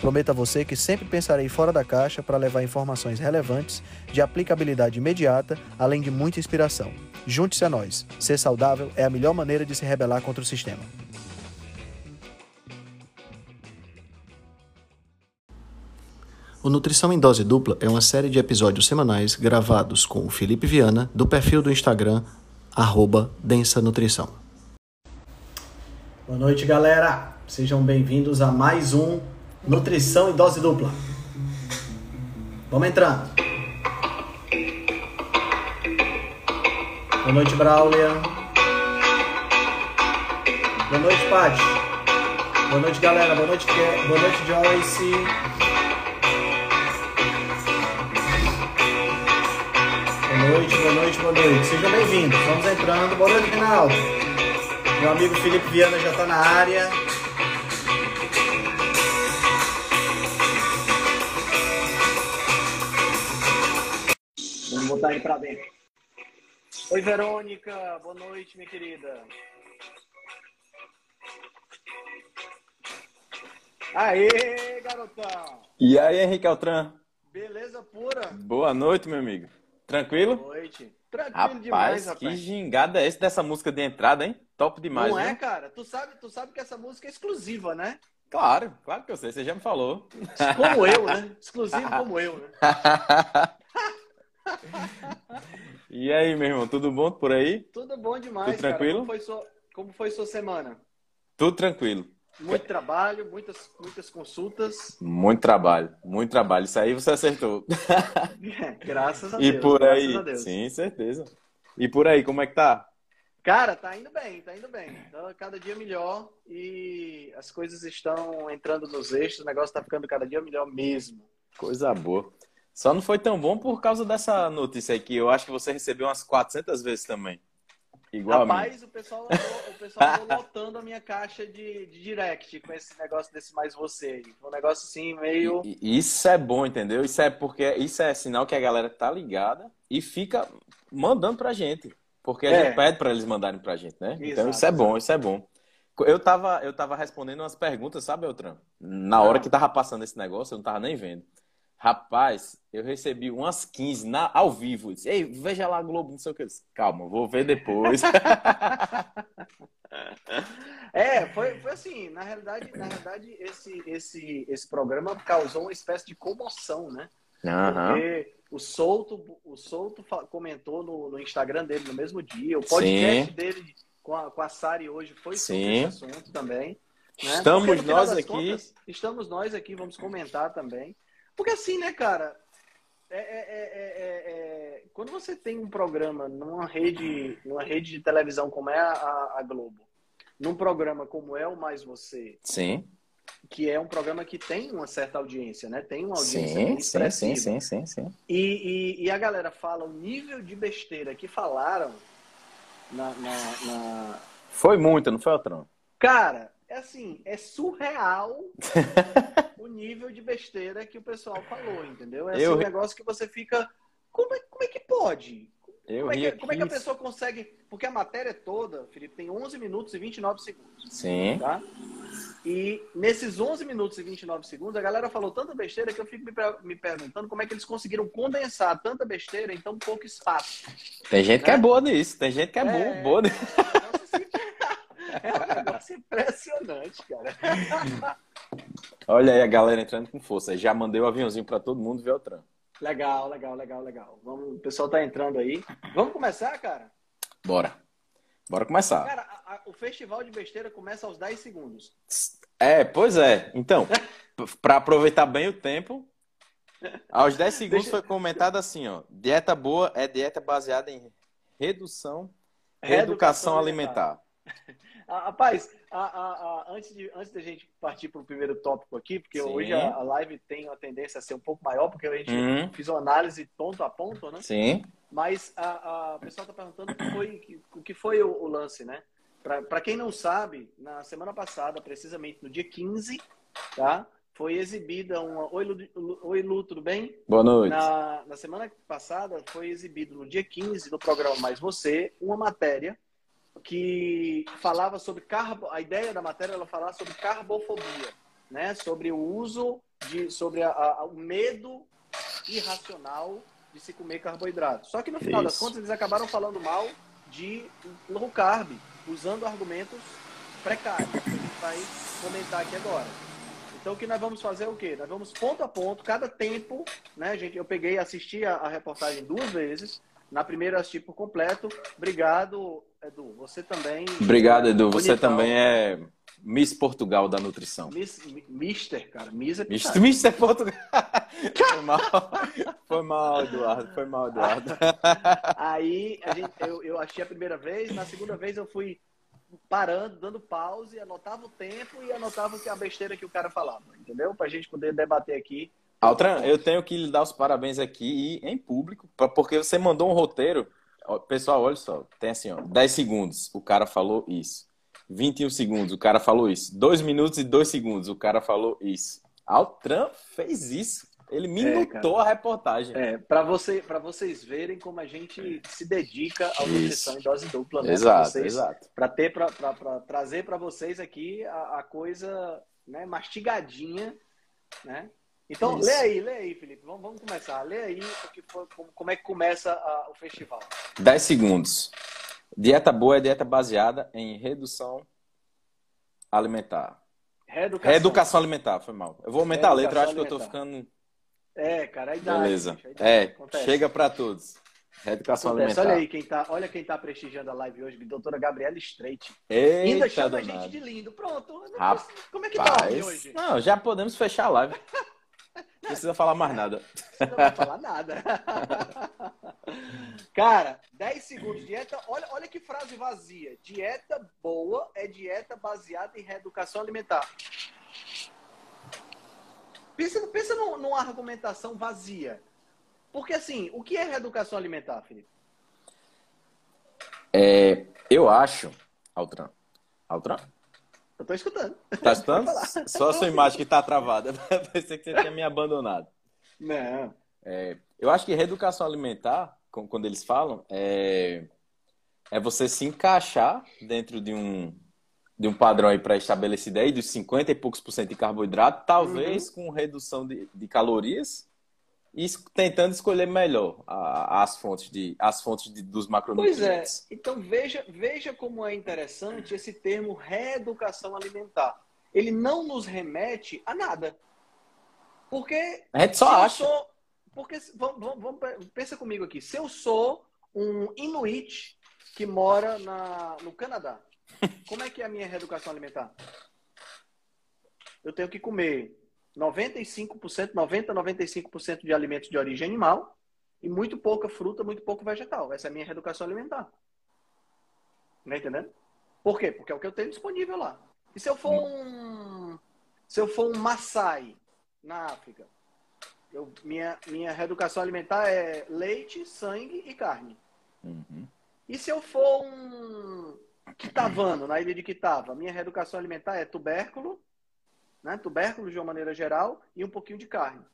Prometo a você que sempre pensarei fora da caixa para levar informações relevantes, de aplicabilidade imediata, além de muita inspiração. Junte-se a nós. Ser saudável é a melhor maneira de se rebelar contra o sistema. O Nutrição em Dose Dupla é uma série de episódios semanais gravados com o Felipe Viana, do perfil do Instagram, arroba Densa Nutrição. Boa noite, galera! Sejam bem-vindos a mais um Nutrição em Dose Dupla. Vamos entrando. Boa noite, Braulia. Boa noite, Paty. Boa noite, galera. Boa noite, Ke- Boa noite, Joyce. Boa noite, boa noite, boa noite. Sejam bem-vindos. Vamos entrando. Boa noite, Reinaldo. Meu amigo Felipe Viana já está na área. Botar ele para dentro. Oi, Verônica. Boa noite, minha querida. Aê, garotão. E aí, Henrique Altran? Beleza pura? Boa noite, meu amigo. Tranquilo? Boa noite. Tranquilo Rapaz, demais, que rapaz. gingada é esse dessa música de entrada, hein? Top demais, Não é, viu? cara? Tu sabe, tu sabe que essa música é exclusiva, né? Claro, claro que eu sei, você já me falou. Como eu, né? Exclusivo como eu, né? E aí, meu irmão, tudo bom por aí? Tudo bom demais, Tudo tranquilo? Como foi, sua, como foi sua semana? Tudo tranquilo. Muito trabalho, muitas, muitas consultas. Muito trabalho, muito trabalho. Isso aí você acertou. graças a E Deus. por graças aí? Sim, certeza. E por aí, como é que tá? Cara, tá indo bem, tá indo bem. Tá cada dia melhor e as coisas estão entrando nos eixos, o negócio tá ficando cada dia melhor mesmo. Coisa boa. Só não foi tão bom por causa dessa notícia aí que eu acho que você recebeu umas 400 vezes também. Igual. Rapaz, o pessoal, andou- o pessoal andou lotando a minha caixa de, de direct com esse negócio desse mais você um negócio assim, meio. Isso é bom, entendeu? Isso é porque isso é sinal que a galera tá ligada e fica mandando pra gente. Porque a É. gente pede pra eles mandarem pra gente, né? Então Exato, isso é bom, isso é bom. Eu tava, eu tava respondendo umas perguntas, sabe, Eltran? Na hora Ah. que tava passando esse negócio, eu não tava nem vendo. Rapaz, eu recebi umas 15 na, ao vivo. Eu Disse, Ei, veja lá Globo, não sei o que. Eu disse, Calma, vou ver depois. É, foi, foi assim, na realidade, na realidade esse, esse, esse programa causou uma espécie de comoção, né? Aham. Porque o Souto, o Souto fa- comentou no, no Instagram dele no mesmo dia, o podcast Sim. dele com a, com a Sari hoje foi sobre Sim. esse assunto também. né? Estamos Porque, nós aqui. contas, estamos nós aqui, vamos comentar também. Porque assim, né, cara? é- é- é- é- é- quando você tem um programa numa rede, numa rede de televisão como é a, a Globo, num programa como é o Mais Você, Sim, que é um programa que tem uma certa audiência, né? Tem uma audiência sim, sim, expressiva. sim, sim, sim, sim. E, e, e a galera fala o nível de besteira que falaram na, na- na- Foi muito, não foi, Eltran? Cara, é assim, é surreal o nível de besteira que o pessoal falou, entendeu? É assim, Eu- um negócio que você fica. Como é, como é que pode? Como é, que, como é que a pessoa consegue. Porque a matéria toda, Felipe, tem 11 minutos e 29 segundos. Sim. Tá? E nesses 11 minutos e 29 segundos, a galera falou tanta besteira que eu fico me, me perguntando como é que eles conseguiram condensar tanta besteira em tão pouco espaço. Tem gente que é Né? boa nisso, tem gente que é, É. boa, boa nisso. É um negócio impressionante, cara. Olha aí a galera entrando com força. Já mandei o aviãozinho pra todo mundo ver o tram. Legal, legal, legal, legal. Vamos, o pessoal tá entrando aí. Vamos começar, cara? Bora. Bora começar. Cara, a- a- o festival de besteira começa aos 10 segundos. É, pois é. Então, p- pra aproveitar bem o tempo, aos 10 segundos Deixa- foi comentado assim, ó. Dieta boa é dieta baseada em redução, reeducação alimentar. Ah, rapaz, a- a- a- antes, de, antes da gente partir para o primeiro tópico aqui, porque Sim. hoje a, a live tem uma tendência a ser um pouco maior, porque a gente Uhum. fiz uma análise ponto a ponto, né? Sim. Mas a, a o pessoal está perguntando o que foi, o, que foi o, o lance, né? Para quem não sabe, na semana passada, precisamente no dia 15, tá? Foi exibida uma. Oi, Lu, Oi, Lu tudo bem? Boa noite. Na, na semana passada, foi exibido no dia 15, no programa Mais Você, uma matéria que falava sobre carbo. A ideia da matéria ela falava sobre carbofobia, né? Sobre o uso de. sobre a, a, o medo irracional de se comer carboidrato. Só que no final Isso. das contas, eles acabaram falando mal de low carb usando argumentos precários, que a gente vai comentar aqui agora. Então, o que nós vamos fazer é o quê? Nós vamos ponto a ponto, cada tempo, né, gente? Eu peguei assisti a, a reportagem duas vezes. Na primeira assisti por completo. Obrigado, Edu. Você também. Obrigado, Edu. Você também é Miss Portugal da nutrição. Miss, Mister, cara. Miss é Mister, Mister Portugal. Foi mal. Foi mal, Eduardo. Foi mal, Eduardo. Aí gente, eu, eu achei a primeira vez, na segunda vez eu fui parando, dando pause, anotava o tempo e anotava a besteira que o cara falava, entendeu? Pra gente poder debater aqui. Altran, eu tenho que lhe dar os parabéns aqui em público, porque você mandou um roteiro. Pessoal, olha só, tem assim, ó, 10 segundos, o cara falou isso. 21 segundos, o cara falou isso. 2 minutos e 2 segundos, o cara falou isso. Altran fez isso. Ele minutou é, a reportagem. É, para você, vocês verem como a gente se dedica à nutrição em dose dupla. Né? Exato, vocês, exato. Para ter, para trazer para vocês aqui a, a, coisa né, mastigadinha, né? Então, Isso. lê aí, lê aí, Felipe. Vamos, vamos começar. Lê aí foi, como é que começa a, o festival. 10 segundos. Dieta boa é dieta baseada em redução alimentar. Reeducação. Reeducação alimentar, foi mal. Eu vou aumentar a letra, eu acho alimentar. que eu tô ficando. É, cara, a idade. Beleza. Bicho, a idade, é, acontece. chega para todos. Reeducação acontece. alimentar. Olha aí quem tá, olha quem tá prestigiando a live hoje, doutora Gabriela Streit. Eita, Ainda chama a gente de lindo. Pronto. Rapaz, Como é que tá hoje? Não, já podemos fechar a live. Não precisa falar mais nada. Não vai falar nada. Cara, 10 segundos. Dieta. Olha, olha que frase vazia. Dieta boa é dieta baseada em reeducação alimentar. Pensa, pensa numa argumentação vazia. Porque, assim, o que é reeducação alimentar, Felipe? É, eu acho. Altran. Altran? Eu tô escutando. Tá escutando? Só a sua imagem que tá travada. Pensei que você tinha me abandonado. Não. É, eu acho que reeducação alimentar, quando eles falam, é, é você se encaixar dentro de um, de um padrão aí pré-estabelecido aí, dos 50 e poucos por cento de carboidrato, talvez uhum. com redução de, de calorias e tentando escolher melhor a, as fontes, de, as fontes de, dos macronutrientes. Pois é. Então veja, veja como é interessante esse termo reeducação alimentar. Ele não nos remete a nada. Porque. A gente só acha. Sou, porque, vamos, vamos, vamos, pensa comigo aqui. Se eu sou um Inuit que mora na, no Canadá, como é que é a minha reeducação alimentar? Eu tenho que comer 95%, 90, 95% de alimentos de origem animal e muito pouca fruta, muito pouco vegetal. Essa é a minha reeducação alimentar. Não entendendo? Por quê? Porque é o que eu tenho disponível lá. E se eu for um se eu for um Maasai na África, eu, minha, minha reeducação alimentar é leite, sangue e carne. Uhum. E se eu for um Kitavano, na ilha de Kitava, minha reeducação alimentar é tubérculo, né? tubérculos de uma maneira geral e um pouquinho de carne.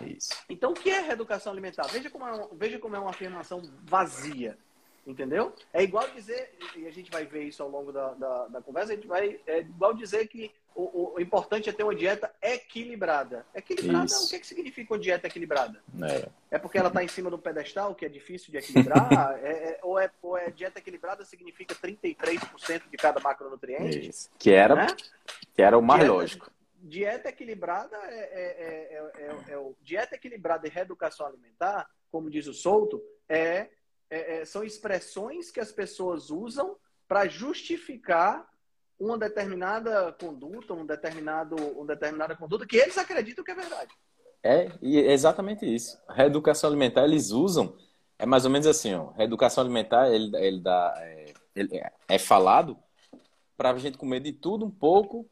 Isso. Então, o que é reeducação alimentar? Veja como é, veja como é uma afirmação vazia. Entendeu? É igual dizer, e a gente vai ver isso ao longo da, da, da conversa, a gente vai. É igual dizer que o, o, importante é ter uma dieta equilibrada. Equilibrada, isso. o que, é que significa uma dieta equilibrada? É, é porque ela está em cima do pedestal, que é difícil de equilibrar? é, é, ou, é, ou é dieta equilibrada significa 33% de cada macronutriente? Isso. Que era, né? que era o mais dieta, lógico dieta equilibrada é, é, é, é, o dieta equilibrada e reeducação alimentar, como diz o Souto, é, são expressões que as pessoas usam para justificar uma determinada conduta, um determinado, uma determinada conduta que eles acreditam que é verdade. É, e é exatamente isso. Reeducação alimentar eles usam, é mais ou menos assim, ó, reeducação alimentar ele, ele dá, é, ele é falado para a gente comer de tudo um pouco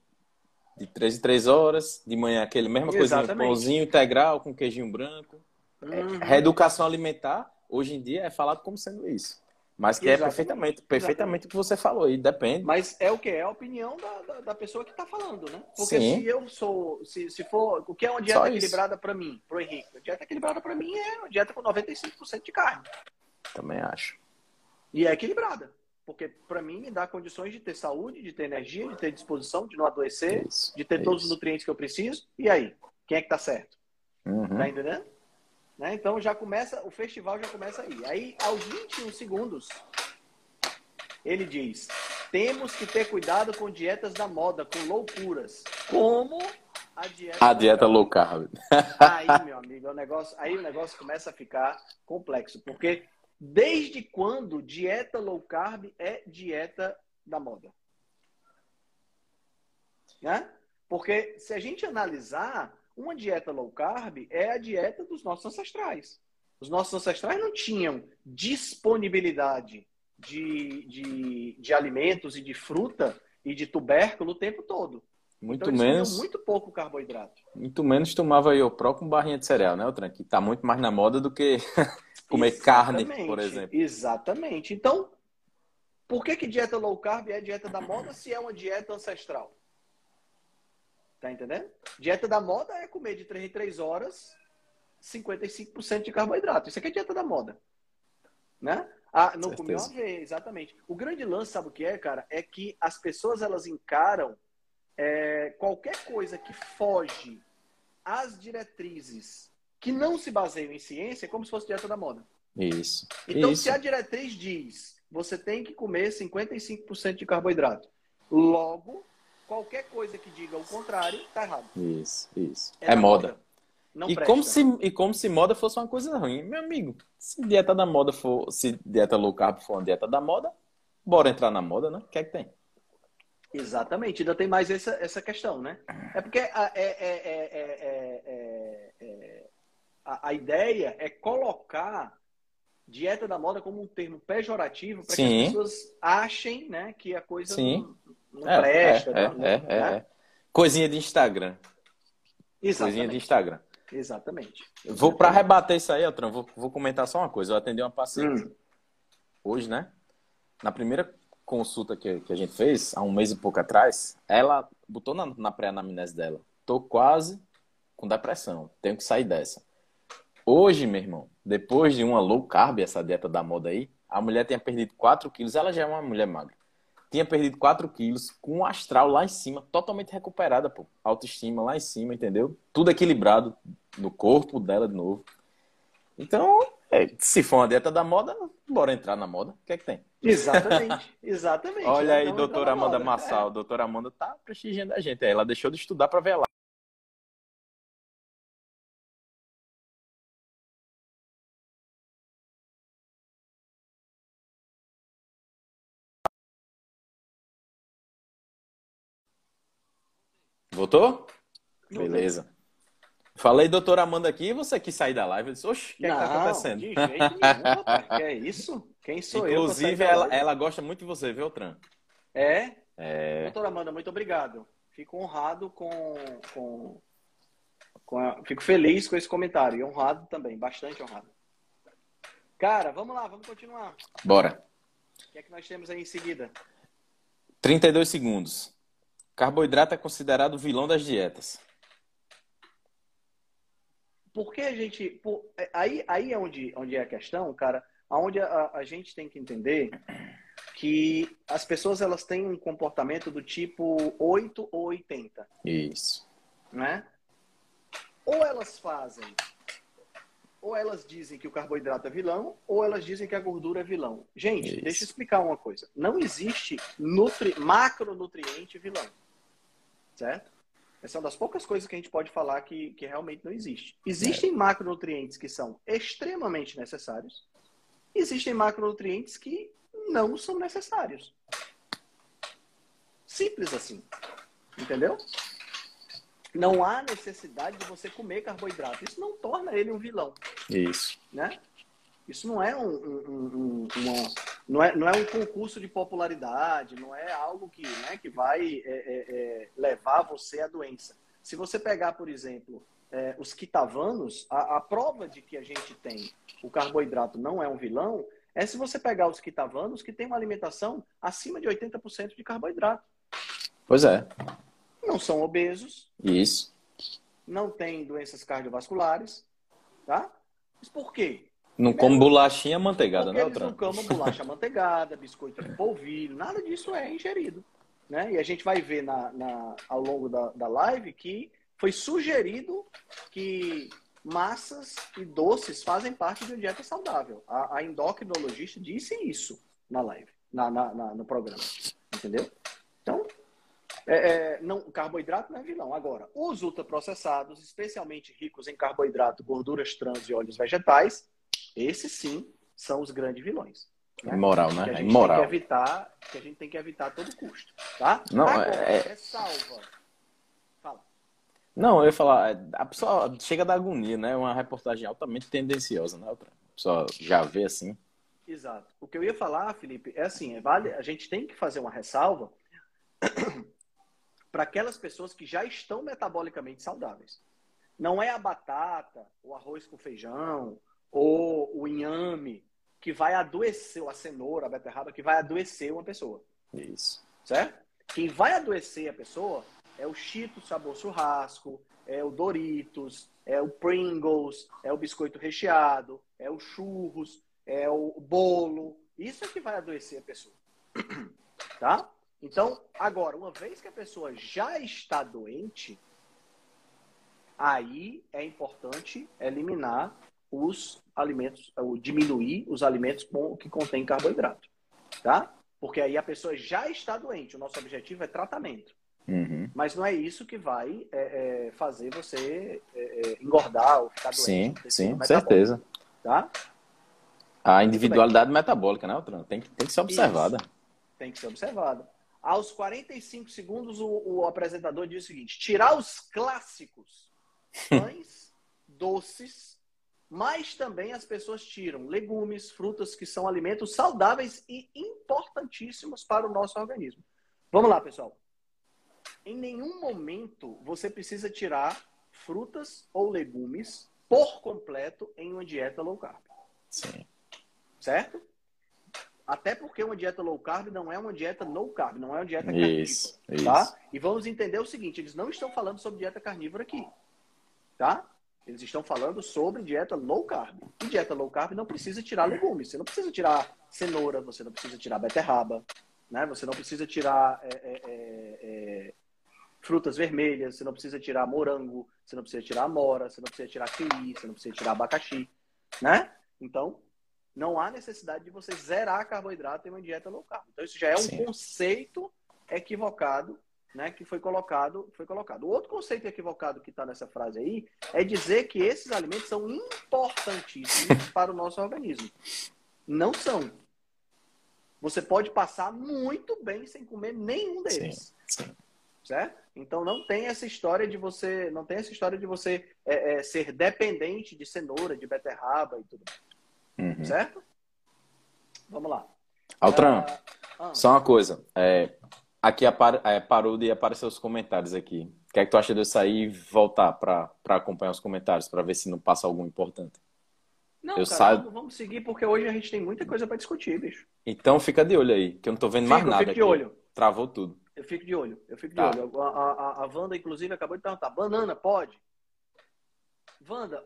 de três em três horas, de manhã aquele mesma coisinha, pãozinho integral com queijinho branco. É, uhum. Reeducação alimentar hoje em dia é falado como sendo isso. Mas que é Exatamente. é perfeitamente, perfeitamente o que você falou, e depende. Mas é o que? É a opinião da, da, da pessoa que está falando, né? Porque Sim. se eu sou, se, se for, o que é uma dieta Só equilibrada para mim, para o Henrique? A dieta equilibrada para mim é uma dieta com 95% de carne. Também acho. E é equilibrada. Porque para mim me dá condições de ter saúde, de ter energia, de ter disposição, de não adoecer, isso, de ter todos os nutrientes que eu preciso. E aí? Quem é que tá certo? Uhum. Tá entendendo? Né? Então já começa, o festival já começa aí. Aí, aos 21 segundos, ele diz: temos que ter cuidado com dietas da moda, com loucuras. Como a dieta, a dieta low carb. Aí, meu amigo, o negócio, aí o negócio começa a ficar complexo, porque Desde quando dieta low carb é dieta da moda? Né? Porque se a gente analisar, uma dieta low carb é a dieta dos nossos ancestrais. Os nossos ancestrais não tinham disponibilidade de, de, de alimentos e de fruta e de tubérculo o tempo todo. Muito então, menos. Muito pouco carboidrato. Muito menos tomava Iopró com barrinha de cereal, né, Otran? Que está muito mais na moda do que comer Exatamente. carne, por exemplo. Exatamente. Então, por que, que dieta low carb é dieta da moda se é uma dieta ancestral? Tá entendendo? Dieta da moda é comer de 3 em 3 horas 55% de carboidrato. Isso aqui é dieta da moda. Né? Ah, não comeu uma vez, exatamente. O grande lance, sabe o que é, cara? É que as pessoas elas encaram é, qualquer coisa que foge às diretrizes que não se baseiam em ciência é como se fosse dieta da moda. Isso. Então, Isso. se a diretriz diz você tem que comer 55% de carboidrato, logo, qualquer coisa que diga o contrário, tá errado. Isso, isso. É, é moda. moda. e, como se, e como se moda fosse uma coisa ruim. Meu amigo, se dieta da moda for, se dieta low carb for uma dieta da moda, bora entrar na moda, né? O que é que tem? Exatamente, ainda tem mais essa, essa questão, né? É porque é, é, é, a, a, ideia é colocar dieta da moda como um termo pejorativo para que as pessoas achem né, que a coisa Sim. não, não presta. É, não, é, né? Coisinha de Instagram. Exatamente. Coisinha de Instagram. Exatamente. Vou para rebater isso aí, Altran, vou, vou comentar só uma coisa. Eu atendi uma paciente hum. hoje, né? Na primeira consulta que, que a gente fez, há um mês e pouco atrás, ela botou na, na pré-anamnese dela. Tô quase com depressão, tenho que sair dessa. Hoje, meu irmão, depois de uma low carb, essa dieta da moda aí, a mulher tinha perdido 4 quilos, ela já é uma mulher magra. Tinha perdido 4 quilos com o astral lá em cima, totalmente recuperada, pô. Autoestima lá em cima, entendeu? Tudo equilibrado no corpo dela de novo. Então, é, se for uma dieta da moda, bora entrar na moda. O que é que tem? Exatamente, exatamente. Olha aí, doutora Amanda Massal. É. Doutora Amanda tá prestigiando a gente. Ela deixou de estudar para ver lá. Voltou? Beleza. Falei doutora Amanda aqui você quis sair da live. Eu disse, oxe, o que, é que tá acontecendo? De jeito nenhum, rapaz. Que é isso? Quem sou Inclusive, eu? Inclusive, ela, ela gosta muito de você, viu, Tran? É? é? Doutora Amanda, muito obrigado. Fico honrado com. com, com a... Fico feliz com esse comentário. E honrado também, bastante honrado. Cara, vamos lá, vamos continuar. Bora. O que é que nós temos aí em seguida? 32 segundos. Carboidrato é considerado vilão das dietas. Porque a gente. Por, é, aí, aí é onde, onde é a questão, cara, onde a, a gente tem que entender que as pessoas elas têm um comportamento do tipo 8 ou 80. Isso. Né? Ou elas fazem, ou elas dizem que o carboidrato é vilão, ou elas dizem que a gordura é vilão. Gente, Isso. deixa eu explicar uma coisa. Não existe nutri, macronutriente vilão. Certo? Essa é uma das poucas coisas que a gente pode falar que, que realmente não existe. Existem macronutrientes que são extremamente necessários. Existem macronutrientes que não são necessários. Simples assim. Entendeu? Não há necessidade de você comer carboidrato. Isso não torna ele um vilão. Isso. Né? Isso não é um, um, um uma, não é, não é um concurso de popularidade, não é algo que, né, que vai é, é, é, levar você à doença. Se você pegar, por exemplo, é, os quitavanos, a, a, prova de que a gente tem o carboidrato não é um vilão é se você pegar os quitavanos que têm uma alimentação acima de 80% de carboidrato. Pois é. Não são obesos. Isso. Não têm doenças cardiovasculares. Tá? Mas por quê? Não come bolachinha manteigada, né, Eles não comem bolacha manteigada, biscoito de polvilho, nada disso é ingerido. Né? E a gente vai ver na, na, ao longo da, da live que foi sugerido que massas e doces fazem parte de uma dieta saudável. A, a endocrinologista disse isso na live, na, na, na no programa. Entendeu? Então, é, é, não, carboidrato não é vilão. Agora, os ultraprocessados, especialmente ricos em carboidrato, gorduras trans e óleos vegetais, esses sim são os grandes vilões. Né? Imoral, né? Gente Imoral. Tem que evitar, que a gente tem que evitar a todo custo. Tá? Não, Agora, é... é salva. Fala. Não, eu ia falar, a pessoa chega da agonia, né? Uma reportagem altamente tendenciosa, né? A pessoa já vê assim. Exato. O que eu ia falar, Felipe, é assim, é, vale, a gente tem que fazer uma ressalva para aquelas pessoas que já estão metabolicamente saudáveis. Não é a batata, o arroz com feijão, ou o inhame que vai adoecer, ou a cenoura, a beterraba, que vai adoecer uma pessoa. Isso. Certo? Quem vai adoecer a pessoa é o Cheetos sabor churrasco, é o Doritos, é o Pringles, é o biscoito recheado, é o churros, é o bolo. Isso é que vai adoecer a pessoa. Tá? Então, agora, uma vez que a pessoa já está doente, aí é importante eliminar os alimentos, ou diminuir os alimentos que contêm carboidrato, tá? Porque aí a pessoa já está doente. O nosso objetivo é tratamento. Uhum. Mas não é isso que vai é, é, fazer você é, é engordar ou ficar doente. Sim, sim, certeza. Tá? A individualidade metabólica, né, Altran? Tem, tem que ser observada. Isso. Tem que ser observada. Aos 45 segundos, o, o apresentador diz o seguinte: tirar os clássicos, pães, doces, mas também as pessoas tiram legumes, frutas, que são alimentos saudáveis e importantíssimos para o nosso organismo. Vamos lá, pessoal. Em nenhum momento você precisa tirar frutas ou legumes por completo em uma dieta low carb. Sim. Certo? Até porque uma dieta low carb não é uma dieta no carb, não é uma dieta carnívora. Isso, tá? Isso. E vamos entender o seguinte: eles não estão falando sobre dieta carnívora aqui. Tá? Eles estão falando sobre dieta low carb. E dieta low carb não precisa tirar legumes. Você não precisa tirar cenoura, você não precisa tirar beterraba, né? Você não precisa tirar é, é, é, é frutas vermelhas, você não precisa tirar morango, você não precisa tirar amora, você não precisa tirar kiwi, você não precisa tirar abacaxi, né? Então, não há necessidade de você zerar carboidrato em uma dieta low carb. Então, isso já é um Sim. conceito equivocado né, que foi colocado, foi colocado. O outro conceito equivocado que está nessa frase aí é dizer que esses alimentos são importantíssimos para o nosso organismo. Não são. Você pode passar muito bem sem comer nenhum deles. Sim, sim. Certo? Então não tem essa história de você, não tem essa história de você é, é, ser dependente de cenoura, de beterraba e tudo. Uhum. Certo? Vamos lá. Altran, uh, ah. só uma coisa. É, Aqui é, parou de aparecer os comentários aqui. O que é que tu acha de eu sair e voltar para acompanhar os comentários, para ver se não passa algum importante? Não, eu cara, saio... vamos seguir, porque hoje a gente tem muita coisa para discutir, bicho. Então fica de olho aí, que eu não tô vendo fico, mais nada. Eu fico de aqui. olho. Travou tudo. Eu fico de olho, eu fico de tá. olho. A, a, a Wanda, inclusive, acabou de perguntar: banana pode? Wanda,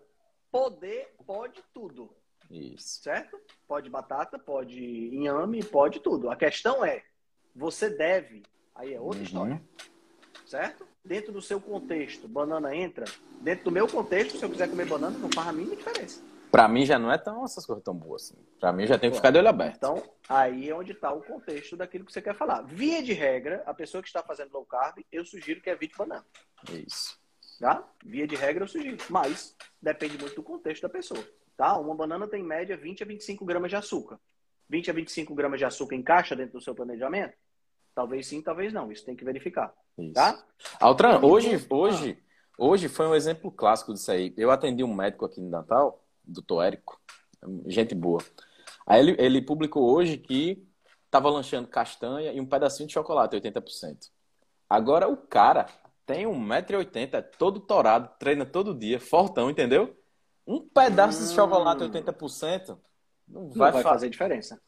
poder pode tudo. Isso. Certo? Pode batata, pode inhame, pode tudo. A questão é, você deve, aí é outra uhum. história. Certo? Dentro do seu contexto, banana entra. Dentro do meu contexto, se eu quiser comer banana, não faz a mínima diferença. Pra mim já não é tão essas coisas tão boas assim. Pra mim já tem que ficar de olho aberto. Então, aí é onde está o contexto daquilo que você quer falar. Via de regra, a pessoa que está fazendo low carb, eu sugiro que evite banana. Isso. Tá? Via de regra, eu sugiro. Mas depende muito do contexto da pessoa. Tá? Uma banana tem em média 20 a 25 gramas de açúcar. 20 a 25 gramas de açúcar encaixa dentro do seu planejamento? Talvez sim, talvez não. Isso tem que verificar. Isso. Tá? Altran, hoje, hoje, hoje foi um exemplo clássico disso aí. Eu atendi um médico aqui no Natal, doutor Érico, gente boa. Aí ele, ele publicou hoje que estava lanchando castanha e um pedacinho de chocolate, 80%. Agora o cara tem 1,80m, é todo torado, treina todo dia, fortão, entendeu? Um pedaço hum... de chocolate 80% não vai, não vai fazer diferença.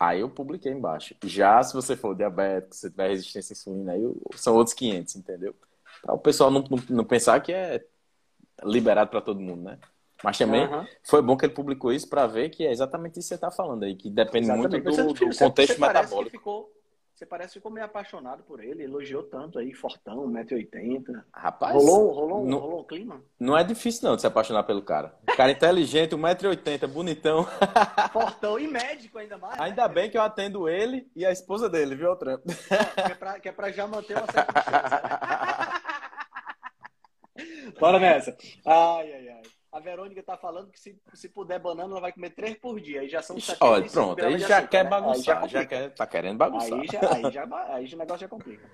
Aí eu publiquei embaixo. Já se você for diabético, se tiver resistência à insulina, aí são outros 500, entendeu? Para o pessoal não, não, não, pensar que é liberado para todo mundo, né? Mas também uhum. foi bom que ele publicou isso para ver que é exatamente isso que você está falando aí, que depende exatamente. muito do, do contexto você metabólico. Ficou, você parece que ficou meio apaixonado por ele, elogiou tanto aí, fortão, 1,80m. Rapaz. Rolou, rolou, não, rolou um clima? Não é difícil não de se apaixonar pelo cara. O cara inteligente, 1,80m, bonitão. Fortão e médico ainda mais. Né? Ainda né? bem que eu atendo ele e a esposa dele, viu, Tramp? Que, é pra, que é pra já manter uma certa distância. Né? Bora nessa. Ai, ai, ai. A Verônica tá falando que se, se puder banana, ela vai comer três por dia. Aí já são sete Olha, pronto, aí já quer né? bagunçar, já, já, quer, tá querendo bagunçar. Aí já, aí já, aí já o negócio já complica.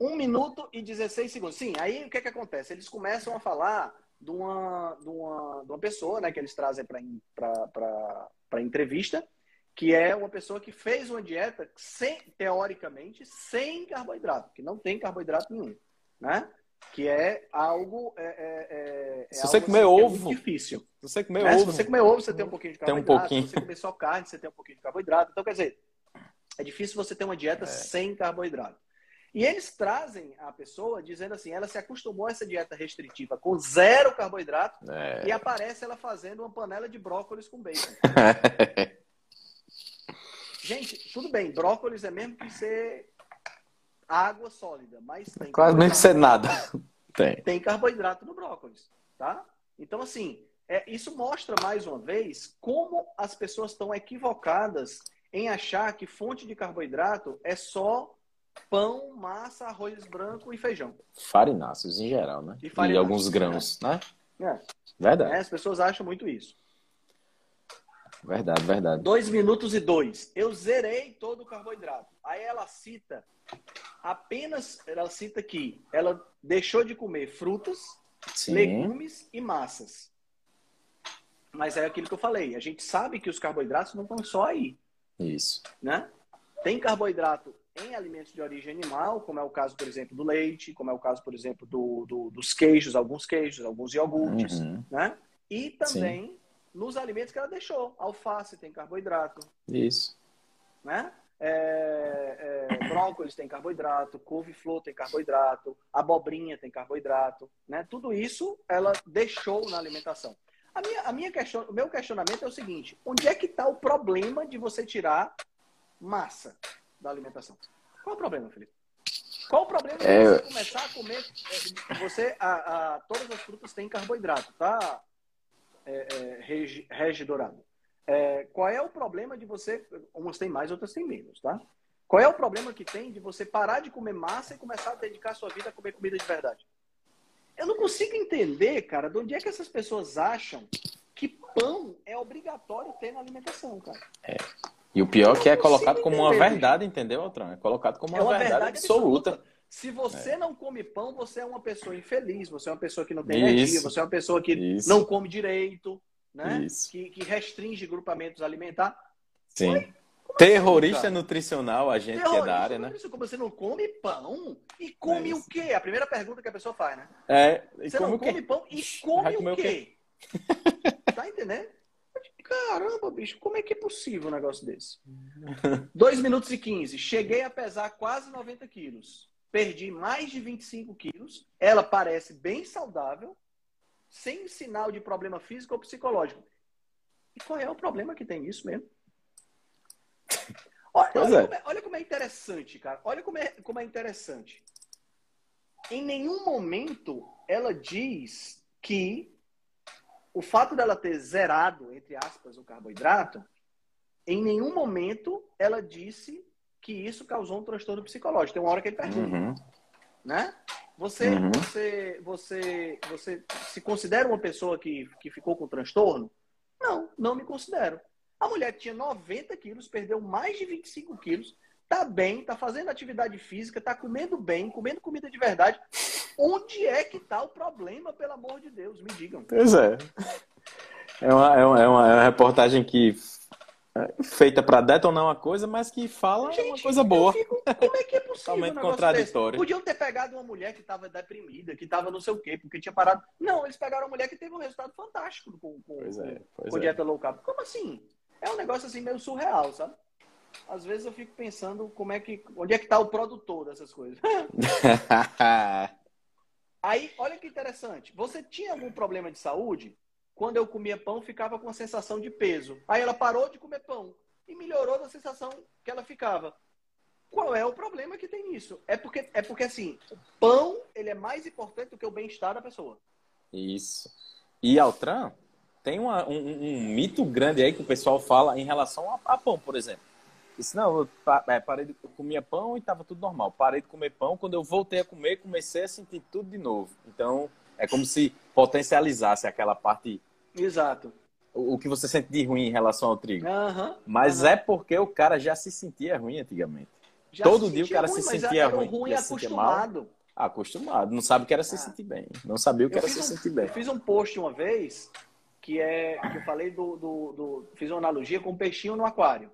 Um minuto e 16 segundos. Sim, aí o que que acontece? Eles começam a falar de uma, de uma, de uma pessoa, né, que eles trazem para entrevista, que é uma pessoa que fez uma dieta sem, teoricamente, sem carboidrato, que não tem carboidrato nenhum, né? Que é algo é, é, é, é se você comer assim, ovo é difícil se você comer né? ovo se você comer ovo você tem um pouquinho de carboidrato tem um pouquinho. se você comer só carne você tem um pouquinho de carboidrato então quer dizer é difícil você ter uma dieta é. sem carboidrato e eles trazem a pessoa dizendo assim ela se acostumou a essa dieta restritiva com zero carboidrato é. e aparece ela fazendo uma panela de brócolis com bacon gente tudo bem brócolis é mesmo que ser água sólida, mas tem. Quase mesmo ser nada. Tem. Tem carboidrato no brócolis, tá? Então, assim, é, isso mostra mais uma vez como as pessoas estão equivocadas em achar que fonte de carboidrato é só pão, massa, arroz branco e feijão. Farináceos em geral, né? E, e alguns grãos, né? né? É. Verdade. É, as pessoas acham muito isso. Verdade, verdade. Dois minutos e dois. Eu zerei todo o carboidrato. Aí ela cita apenas, ela cita que ela deixou de comer frutas, Sim. legumes e massas. Mas é aquilo que eu falei. A gente sabe que os carboidratos não estão só aí. Isso. Né? Tem carboidrato em alimentos de origem animal, como é o caso, por exemplo, do leite, como é o caso, por exemplo, do, do dos queijos, alguns queijos, alguns iogurtes, uhum. né? E também Sim. nos alimentos que ela deixou. Alface tem carboidrato. Isso. Né? É, é, brócolis tem carboidrato, couve-flor tem carboidrato, abobrinha tem carboidrato, né? Tudo isso ela deixou na alimentação. A minha, a minha question, o meu questionamento é o seguinte: onde é que está o problema de você tirar massa da alimentação? Qual é o problema, Felipe? Qual o problema de é... você começar a comer? É, você, a, a, todas as frutas têm carboidrato, tá? É, é, regi, regi dourado. É, qual é o problema de você. Umas têm mais, outras têm menos, tá? Qual é o problema que tem de você parar de comer massa e começar a dedicar a sua vida a comer comida de verdade? Eu não consigo entender, cara, de onde é que essas pessoas acham que pão é obrigatório ter na alimentação, cara. É. E o pior é que é colocado como uma verdade, entendeu, Altran? É colocado como uma, é uma verdade, verdade, absoluta. absoluta. Se você é. não come pão, você é uma pessoa infeliz, você é uma pessoa que não tem Isso. energia, você é uma pessoa que Isso. não come direito, né? Que, que, restringe grupamentos alimentares. Sim. Terrorista assim, nutricional, a gente que é da área, né? Como você não come pão e come é o quê? A primeira pergunta que a pessoa faz, né? É, você não come pão e come o quê? o quê? tá entendendo? Caramba, bicho, como é que é possível um negócio desse? 2 minutos e 15. Cheguei a pesar quase 90 quilos. Perdi mais de 25 quilos. Ela parece bem saudável sem sinal de problema físico ou psicológico. E qual é o problema que tem isso mesmo? Olha, olha, é. Como é, olha, como é, interessante, cara. Olha como é, como é interessante. Em nenhum momento ela diz que o fato dela ter zerado, entre aspas, o carboidrato, em nenhum momento ela disse que isso causou um transtorno psicológico. Tem uma hora que ele pergunta. Uhum. Né? Você, uhum. você, você, você se considera uma pessoa que, que ficou com transtorno? Não, não me considero. A mulher tinha 90 quilos, perdeu mais de 25 quilos, tá bem, tá fazendo atividade física, tá comendo bem, comendo comida de verdade. Onde é que tá o problema, pelo amor de Deus? Me digam. Pois é. É uma, é uma, é uma, é reportagem que feita para detonar uma coisa, mas que fala Gente, uma coisa boa. Fico, como é que é possível? Totalmente um contraditório. Podiam ter pegado uma mulher que estava deprimida, que estava não sei o quê, porque tinha parado. Não, eles pegaram uma mulher que teve um resultado fantástico com, com, pois é, pois com é. dieta low carb. Como assim? É um negócio assim meio surreal, sabe? Às vezes eu fico pensando como é que. Onde é que está o produtor dessas coisas? Aí, olha que interessante. Você tinha algum problema de saúde? Quando eu comia pão, ficava com a sensação de peso. Aí ela parou de comer pão e melhorou da sensação que ela ficava. Qual é o problema que tem nisso? É porque, é porque assim, o pão ele é mais importante do que o bem-estar da pessoa. Isso. E Altran, tem uma, um, um, mito grande aí que o pessoal fala em relação a, a pão, por exemplo. Disse, não, eu é, parei de eu comia pão e estava tudo normal. Parei de comer pão, quando eu voltei a comer, comecei a sentir tudo de novo. Então, é como se potencializasse aquela parte. Exato. O, o que você sente de ruim em relação ao trigo. Uhum, mas uhum. é porque o cara já se sentia ruim antigamente. Já Todo dia o cara ruim, se sentia ruim. ruim acostumado. Acostumado. Não sabe o que era se ah. sentir bem. Não sabia o que eu era se um, sentir bem. Eu fiz um post uma vez que é que eu falei do, do, do fiz uma analogia com um peixinho no aquário.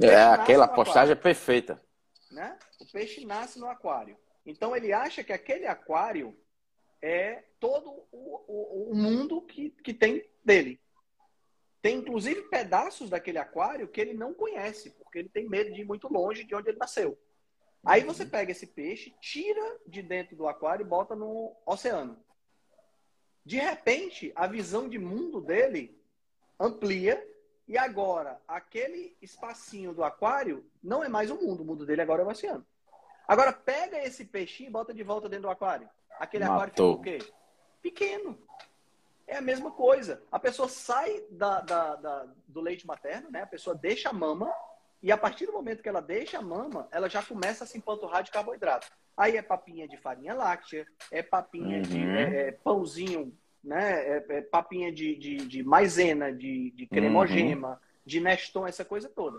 É, aquela postagem é perfeita. Né? O peixe nasce no aquário. Então ele acha que aquele aquário é todo o, o, o mundo que, que tem dele. Tem inclusive pedaços daquele aquário que ele não conhece, porque ele tem medo de ir muito longe de onde ele nasceu. Aí você uhum. pega esse peixe, tira de dentro do aquário e bota no oceano. De repente, a visão de mundo dele amplia e agora, aquele espacinho do aquário não é mais o mundo. O mundo dele agora é o oceano. Agora, pega esse peixinho e bota de volta dentro do aquário. Aquele Matou. aquário ficou o quê? Pequeno. É a mesma coisa. A pessoa sai da, da, da, do leite materno, né? A pessoa deixa a mama. E a partir do momento que ela deixa a mama, ela já começa a se empanturrar de carboidrato. Aí é papinha de farinha láctea, é papinha uhum. de é, é, pãozinho né? É, é papinha de, de, de, maisena, de, de cremogema, uhum. de Neston, essa coisa toda.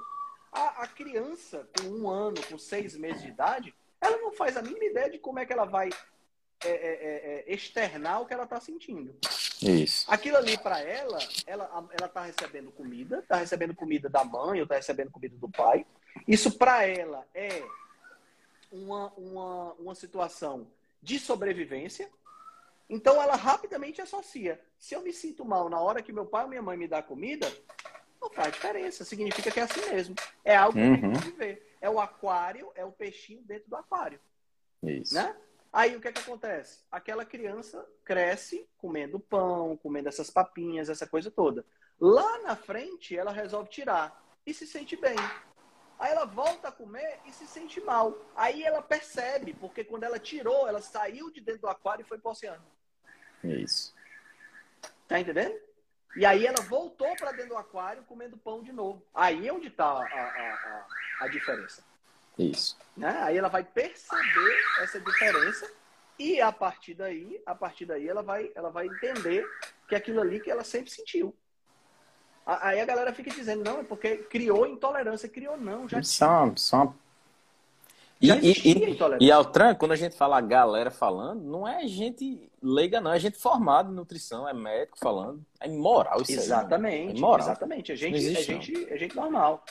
A, a, criança com um ano, com seis meses de idade, ela não faz a mínima ideia de como é que ela vai é, é, é, é externar o que ela está sentindo. Isso. Aquilo ali para ela, ela ela está recebendo comida, está recebendo comida da mãe ou está recebendo comida do pai. Isso para ela é uma, uma, uma situação de sobrevivência, então ela rapidamente associa. Se eu me sinto mal na hora que meu pai ou minha mãe me dá comida, não faz diferença. Significa que é assim mesmo. É algo que uhum. tem que viver. É o aquário, é o peixinho dentro do aquário. Isso. Né? Aí o que, é que acontece? Aquela criança cresce comendo pão, comendo essas papinhas, essa coisa toda. Lá na frente, ela resolve tirar e se sente bem. Aí ela volta a comer e se sente mal. Aí ela percebe, porque quando ela tirou, ela saiu de dentro do aquário e foi para o oceano. Isso. Tá entendendo? E aí ela voltou para dentro do aquário comendo pão de novo. Aí é onde está a, a, a, a, diferença. Isso. Né? Aí ela vai perceber essa diferença e a partir daí, a partir daí ela vai, ela vai entender que aquilo ali que ela sempre sentiu. Aí a galera fica dizendo, não, é porque criou intolerância. Criou não, já são, são e, e, e, Altran, quando a gente fala a galera falando, não é gente leiga, não, é gente formada em nutrição, é médico falando. É imoral isso Exatamente, aí. É imoral. Exatamente. A gente, gente, a gente normal.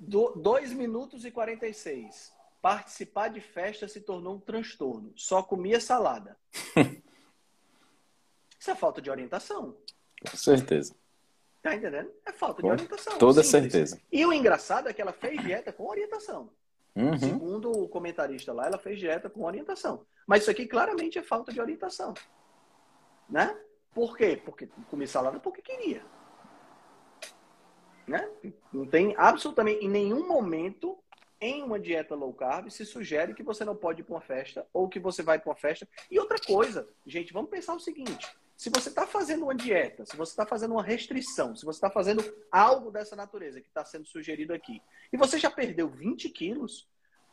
2 minutos e 46. Participar de festa se tornou um transtorno. Só comia salada. isso é falta de orientação. Com certeza. Tá entendendo? É falta de orientação. Toda simples. certeza. E o engraçado é que ela fez dieta com orientação. Uhum. Segundo o comentarista lá, ela fez dieta com orientação. Mas isso aqui claramente é falta de orientação. Né? Por quê? Porque comi salada porque queria. Né? Não tem absolutamente em nenhum momento em uma dieta low carb se sugere que você não pode ir para uma festa ou que você vai para uma festa. E outra coisa, gente, vamos pensar o seguinte: se você está fazendo uma dieta, se você está fazendo uma restrição, se você está fazendo algo dessa natureza que está sendo sugerido aqui, e você já perdeu 20 quilos,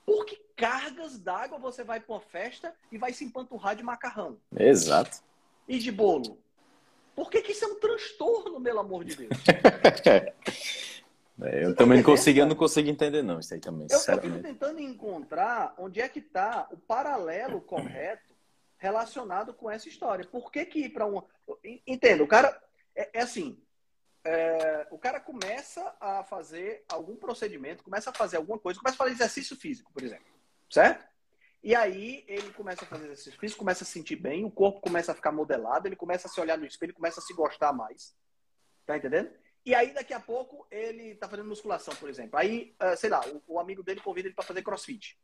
por que cargas d'água você vai para uma festa e vai se empanturrar de macarrão? Exato. E de bolo? Por que, que isso é um transtorno, pelo amor de Deus? É, eu também não consigo, eu não consigo entender, não, isso aí também. Eu estou tentando encontrar onde é que está o paralelo correto relacionado com essa história. Por que, que ir para uma. Entenda, o cara. É, é, assim. é, o cara começa a fazer algum procedimento, começa a fazer alguma coisa, começa a fazer exercício físico, por exemplo, certo? E aí ele começa a fazer exercício físico, começa a se sentir bem, o corpo começa a ficar modelado, ele começa a se olhar no espelho, começa a se gostar mais. Tá entendendo? E aí, daqui a pouco, ele tá fazendo musculação, por exemplo. Aí, uh, sei lá, o, o, amigo dele convida ele para fazer crossfit.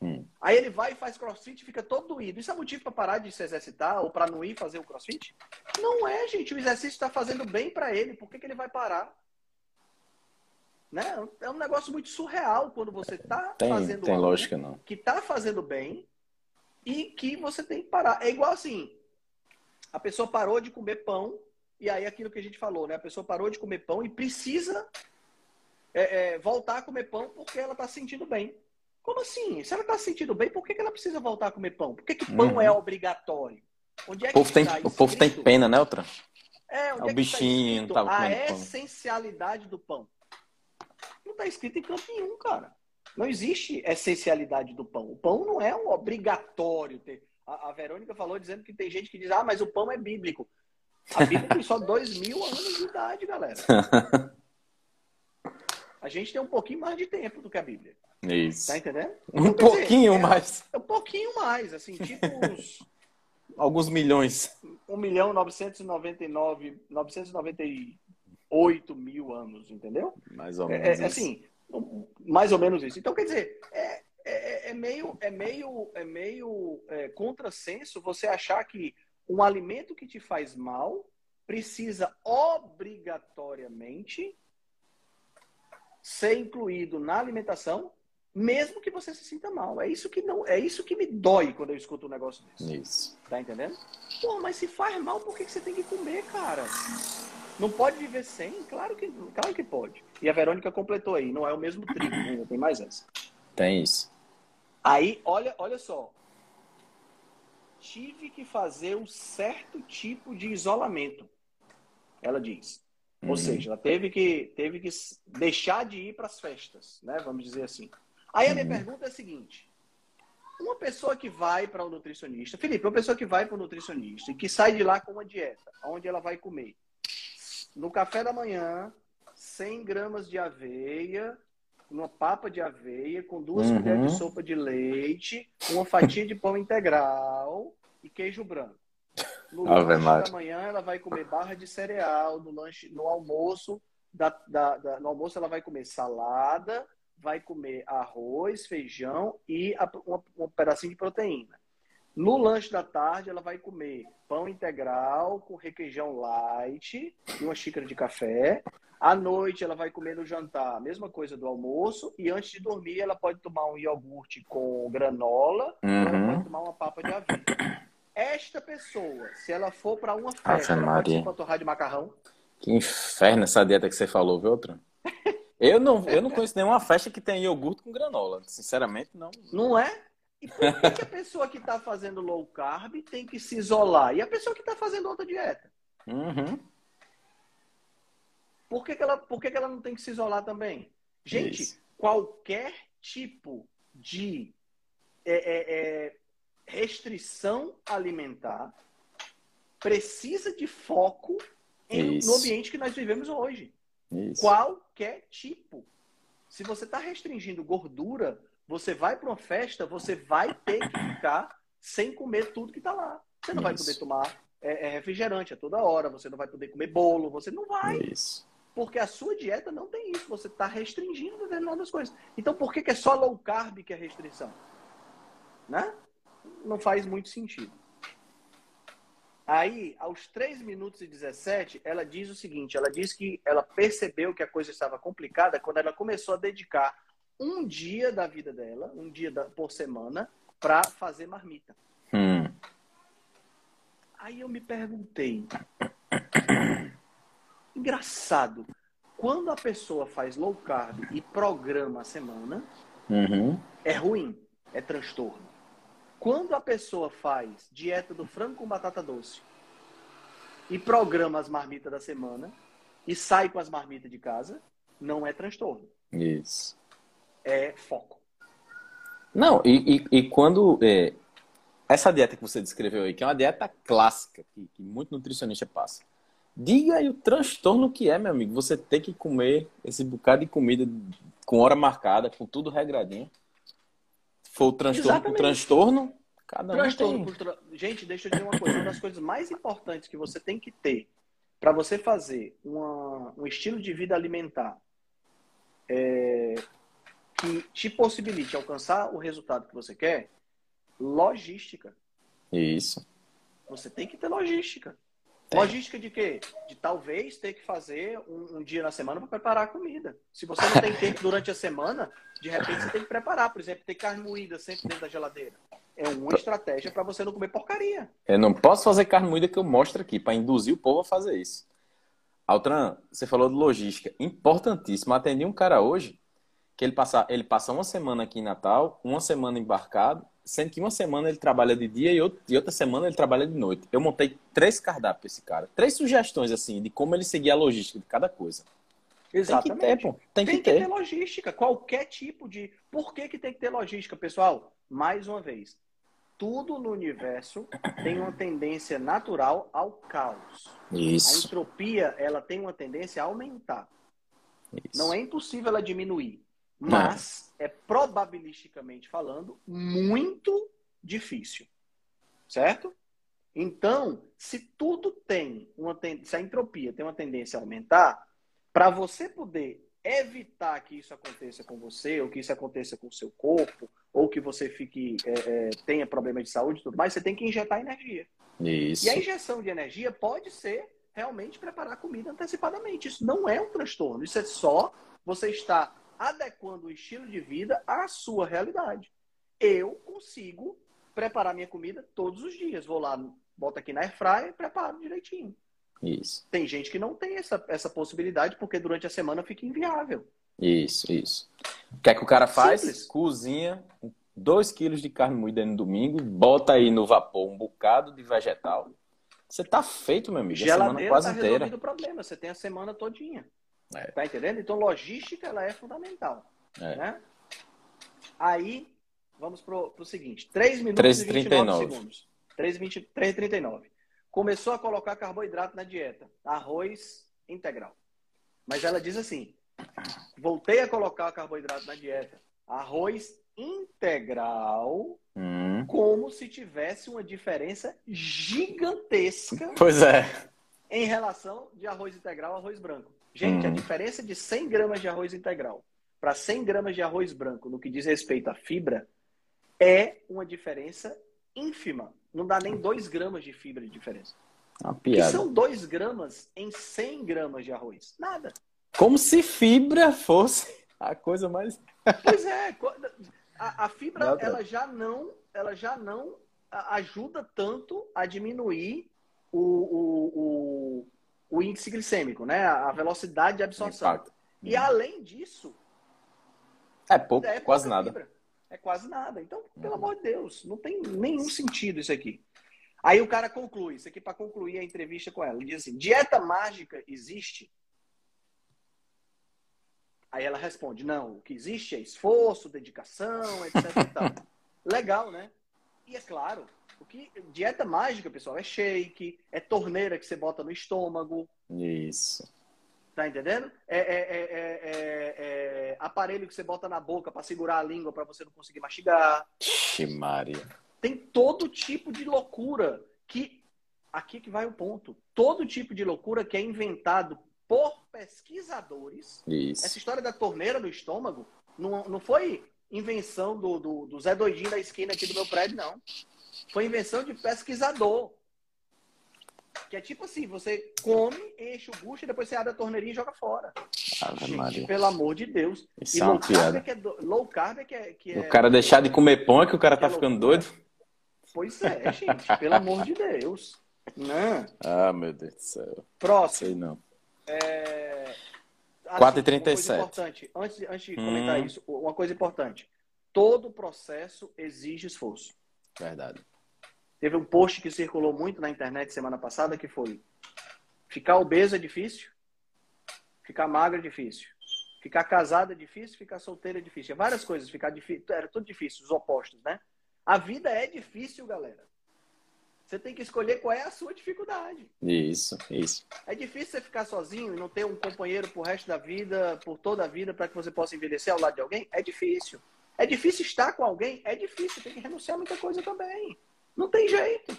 Hum. Aí ele vai e faz crossfit e fica todo doído. Isso é motivo para parar de se exercitar ou para não ir fazer o crossfit? Não é, gente. O exercício está fazendo bem para ele. Por que, que ele vai parar? Né? É um negócio muito surreal quando você está fazendo tem algo lógica, não. que está fazendo bem e que você tem que parar. É igual assim, a pessoa parou de comer pão e aí aquilo que a gente falou, né? A pessoa parou de comer pão e precisa é, é, voltar a comer pão porque ela está se sentindo bem. Como assim? Se ela está se sentindo bem, por que, que ela precisa voltar a comer pão? Por que, que pão uhum. é obrigatório? Onde é o, povo tem, o povo tem pena, né, Outra? É, onde é, é o tá bichinho, tá não tava A essencialidade do pão. Está escrito em canto nenhum, cara. Não existe essencialidade do pão. O pão não é um obrigatório ter. A, a Verônica falou dizendo que tem gente que diz, ah, mas o pão é bíblico. A Bíblia tem só dois mil anos de idade, galera. A gente tem um pouquinho mais de tempo do que a Bíblia. Isso. Tá entendendo? Um então, pouquinho dizer, é mais. É, um pouquinho mais, assim, tipo uns... Alguns milhões. 1 milhão 999, 998 mil anos, entendeu? Mais ou é, menos. É, assim, mais ou menos isso. Então, quer dizer, é, é, é meio, é meio, é meio é, contrassenso você achar que um alimento que te faz mal precisa obrigatoriamente ser incluído na alimentação, mesmo que você se sinta mal. É isso que não, é isso que me dói quando eu escuto um negócio desse. Isso. Tá entendendo? Pô, mas se faz mal, por que você tem que comer, cara? Não pode viver sem? Claro que, claro que pode. E a Verônica completou aí, não é o mesmo trigo, ainda tem mais essa. Tem isso. Aí, olha, olha só, tive que fazer um certo tipo de isolamento. Ela diz. Ou uhum. seja, ela teve que, teve que deixar de ir para as festas, né? Vamos dizer assim. Aí a minha uhum. pergunta é a seguinte: uma pessoa que vai para o um nutricionista, Felipe, uma pessoa que vai para o um nutricionista e que sai de lá com uma dieta, onde ela vai comer no café da manhã 100 gramas de aveia, uma papa de aveia com duas uhum. colheres de sopa de leite, uma fatia de pão integral e queijo branco. No lanche da manhã ela vai comer barra de cereal, no lanche, no almoço, da, da, da, no almoço ela vai comer salada, vai comer arroz, feijão e a, um, um pedacinho de proteína. No lanche da tarde, ela vai comer pão integral com requeijão light e uma xícara de café. À noite, ela vai comer no jantar a mesma coisa do almoço. E antes de dormir, ela pode tomar um iogurte com granola uhum. ou ela pode tomar uma papa de aveia. Esta pessoa, se ela for para uma festa, ela pode se panturrar de macarrão. Que inferno essa dieta que você falou, viu, outra? Eu não, eu não conheço nenhuma festa que tenha iogurte com granola. Sinceramente, não. Não é? E por que, que a pessoa que está fazendo low carb tem que se isolar? E a pessoa que está fazendo outra dieta? Uhum. Por, que, que, ela, por que, que ela não tem que se isolar também? Gente, Isso. qualquer tipo de é, é, é, restrição alimentar precisa de foco em, no ambiente que nós vivemos hoje. Isso. Qualquer tipo. Se você está restringindo gordura, você vai para uma festa, você vai ter que ficar sem comer tudo que está lá. Você não Isso. vai poder tomar é, é, refrigerante a toda hora, você não vai poder comer bolo, você não vai. Isso. Porque a sua dieta não tem isso, você está restringindo determinadas coisas. Então por que, que é só low carb que é restrição? Né? não faz muito sentido. Aí, aos 3 minutos e 17, ela diz o seguinte: ela diz que ela percebeu que a coisa estava complicada quando ela começou a dedicar um dia da vida dela, um dia da, por semana, para fazer marmita. Hum. Aí eu me perguntei: engraçado, quando a pessoa faz low carb e programa a semana, uhum. é ruim, é transtorno. Quando a pessoa faz dieta do frango com batata doce e programa as marmitas da semana e sai com as marmitas de casa, não é transtorno. Isso. É foco. Não, e, e, e quando. É, essa dieta que você descreveu aí, que é uma dieta clássica, que, que muito nutricionista passa, Diga aí o transtorno que é, meu amigo. Você ter que comer esse bocado de comida com hora marcada, com tudo regradinho. For o transtorno por transtorno, cada um transtorno tem. Tra... Gente, deixa eu dizer uma coisa. Uma das coisas mais importantes que você tem que ter para você fazer uma, um estilo de vida alimentar é, que te possibilite alcançar o resultado que você quer, logística. Isso. Você tem que ter logística. Tem. Logística de quê? De talvez ter que fazer um, um dia na semana para preparar a comida. Se você não tem tempo durante a semana, de repente você tem que preparar. Por exemplo, ter carne moída sempre dentro da geladeira. É uma estratégia para você não comer porcaria. Eu não posso fazer carne moída que eu mostro aqui, para induzir o povo a fazer isso. Altran, você falou de logística. Importantíssimo. Atendi um cara hoje que ele passa, ele passa uma semana aqui em Natal, uma semana embarcado, sendo que uma semana ele trabalha de dia e, outro, e outra semana ele trabalha de noite. Eu montei três cardápios para esse cara. Três sugestões, assim, de como ele seguir a logística de cada coisa. Exatamente. Tem que ter, pô. Tem, tem que, ter. que, ter. logística. Qualquer tipo de. Por que, que tem que ter logística, pessoal? Mais uma vez. Tudo no universo tem uma tendência natural ao caos. Isso. A entropia, ela tem uma tendência a aumentar. Isso. Não é impossível ela diminuir. Mas é probabilisticamente falando muito difícil. Certo? Então, se tudo tem uma se a entropia tem uma tendência a aumentar, para você poder evitar que isso aconteça com você, ou que isso aconteça com o seu corpo, ou que você fique é, é, tenha problemas de saúde e tudo mais, você tem que injetar energia. Isso. E a injeção de energia pode ser realmente preparar comida antecipadamente. Isso não é um transtorno. Isso é só você estar adequando o estilo de vida à sua realidade. Eu consigo preparar minha comida todos os dias. Vou lá, boto aqui na airfryer e preparo direitinho. Isso. Tem gente que não tem essa, essa possibilidade porque durante a semana fica inviável. Isso, isso. O que é que o cara faz? Simples. Cozinha 2 quilos de carne moída no domingo, bota aí no vapor um bocado de vegetal. Você tá feito, meu amigo. Geladeira a semana quase tá inteira. o problema. Você tem a semana todinha. É. Tá entendendo? Então, logística ela é fundamental. É. Né? Aí, vamos pro, pro seguinte: 3 minutos 3, e 29 segundos. 3,39. Começou a colocar carboidrato na dieta. Arroz integral. Mas ela diz assim: voltei a colocar carboidrato na dieta. Arroz integral, hum. como se tivesse uma diferença gigantesca. Pois é. Em relação de arroz integral a arroz branco. Gente, hum. a diferença de 100 gramas de arroz integral para 100 gramas de arroz branco no que diz respeito à fibra é uma diferença ínfima. Não dá nem 2 gramas de fibra de diferença. Uma piada. Que são 2 gramas em 100 gramas de arroz. Nada. Como se fibra fosse a coisa mais. pois é. A, a fibra, ela já não, ela já não ajuda tanto a diminuir o, o, o o índice glicêmico, né? A velocidade de absorção. Impacto. E além disso. É pouco, é quase nada. Fibra. É quase nada. Então, pelo amor de Deus, não tem nenhum sentido isso aqui. Aí o cara conclui, isso aqui para concluir a entrevista com ela. Ele diz assim: dieta mágica existe? Aí ela responde: não, o que existe é esforço, dedicação, etc. Legal, né? E é claro, o que dieta mágica, pessoal, é shake, é torneira que você bota no estômago. Isso. Tá entendendo? É, é, é, é aparelho que você bota na boca para segurar a língua para você não conseguir mastigar. Ixi, Maria. Tem todo tipo de loucura que aqui que vai o ponto. Todo tipo de loucura que é inventado por pesquisadores. Isso. Essa história da torneira no estômago não, não foi invenção do, do, do Zé Doidinho da esquina aqui do meu prédio, não. Foi invenção de pesquisador. Que é tipo assim, você come, enche o bucho, e depois você abre a torneirinha e joga fora. Ave Gente, pelo amor de Deus. Isso e é low, carb é que é do... low carb é que é... Que o é... cara deixar de comer pão é que o cara tá é ficando doido? Pois é, gente. pelo amor de Deus. Né? Ah, meu Deus do céu. Próximo. Sei não. É... Assim, 4h37. importante, antes, antes de hum. comentar isso, uma coisa importante. Todo processo exige esforço. Verdade. Teve um post que circulou muito na internet semana passada que foi: ficar obeso é difícil, ficar magro é difícil, ficar casado é difícil, ficar solteiro é difícil. Várias coisas, ficar difícil, era tudo difícil, os opostos, né? A vida é difícil, galera. Você tem que escolher qual é a sua dificuldade. Isso, isso. É difícil você ficar sozinho e não ter um companheiro pro resto da vida, por toda a vida, para que você possa envelhecer ao lado de alguém? É difícil. É difícil estar com alguém? É difícil. Tem que renunciar a muita coisa também. Não tem jeito.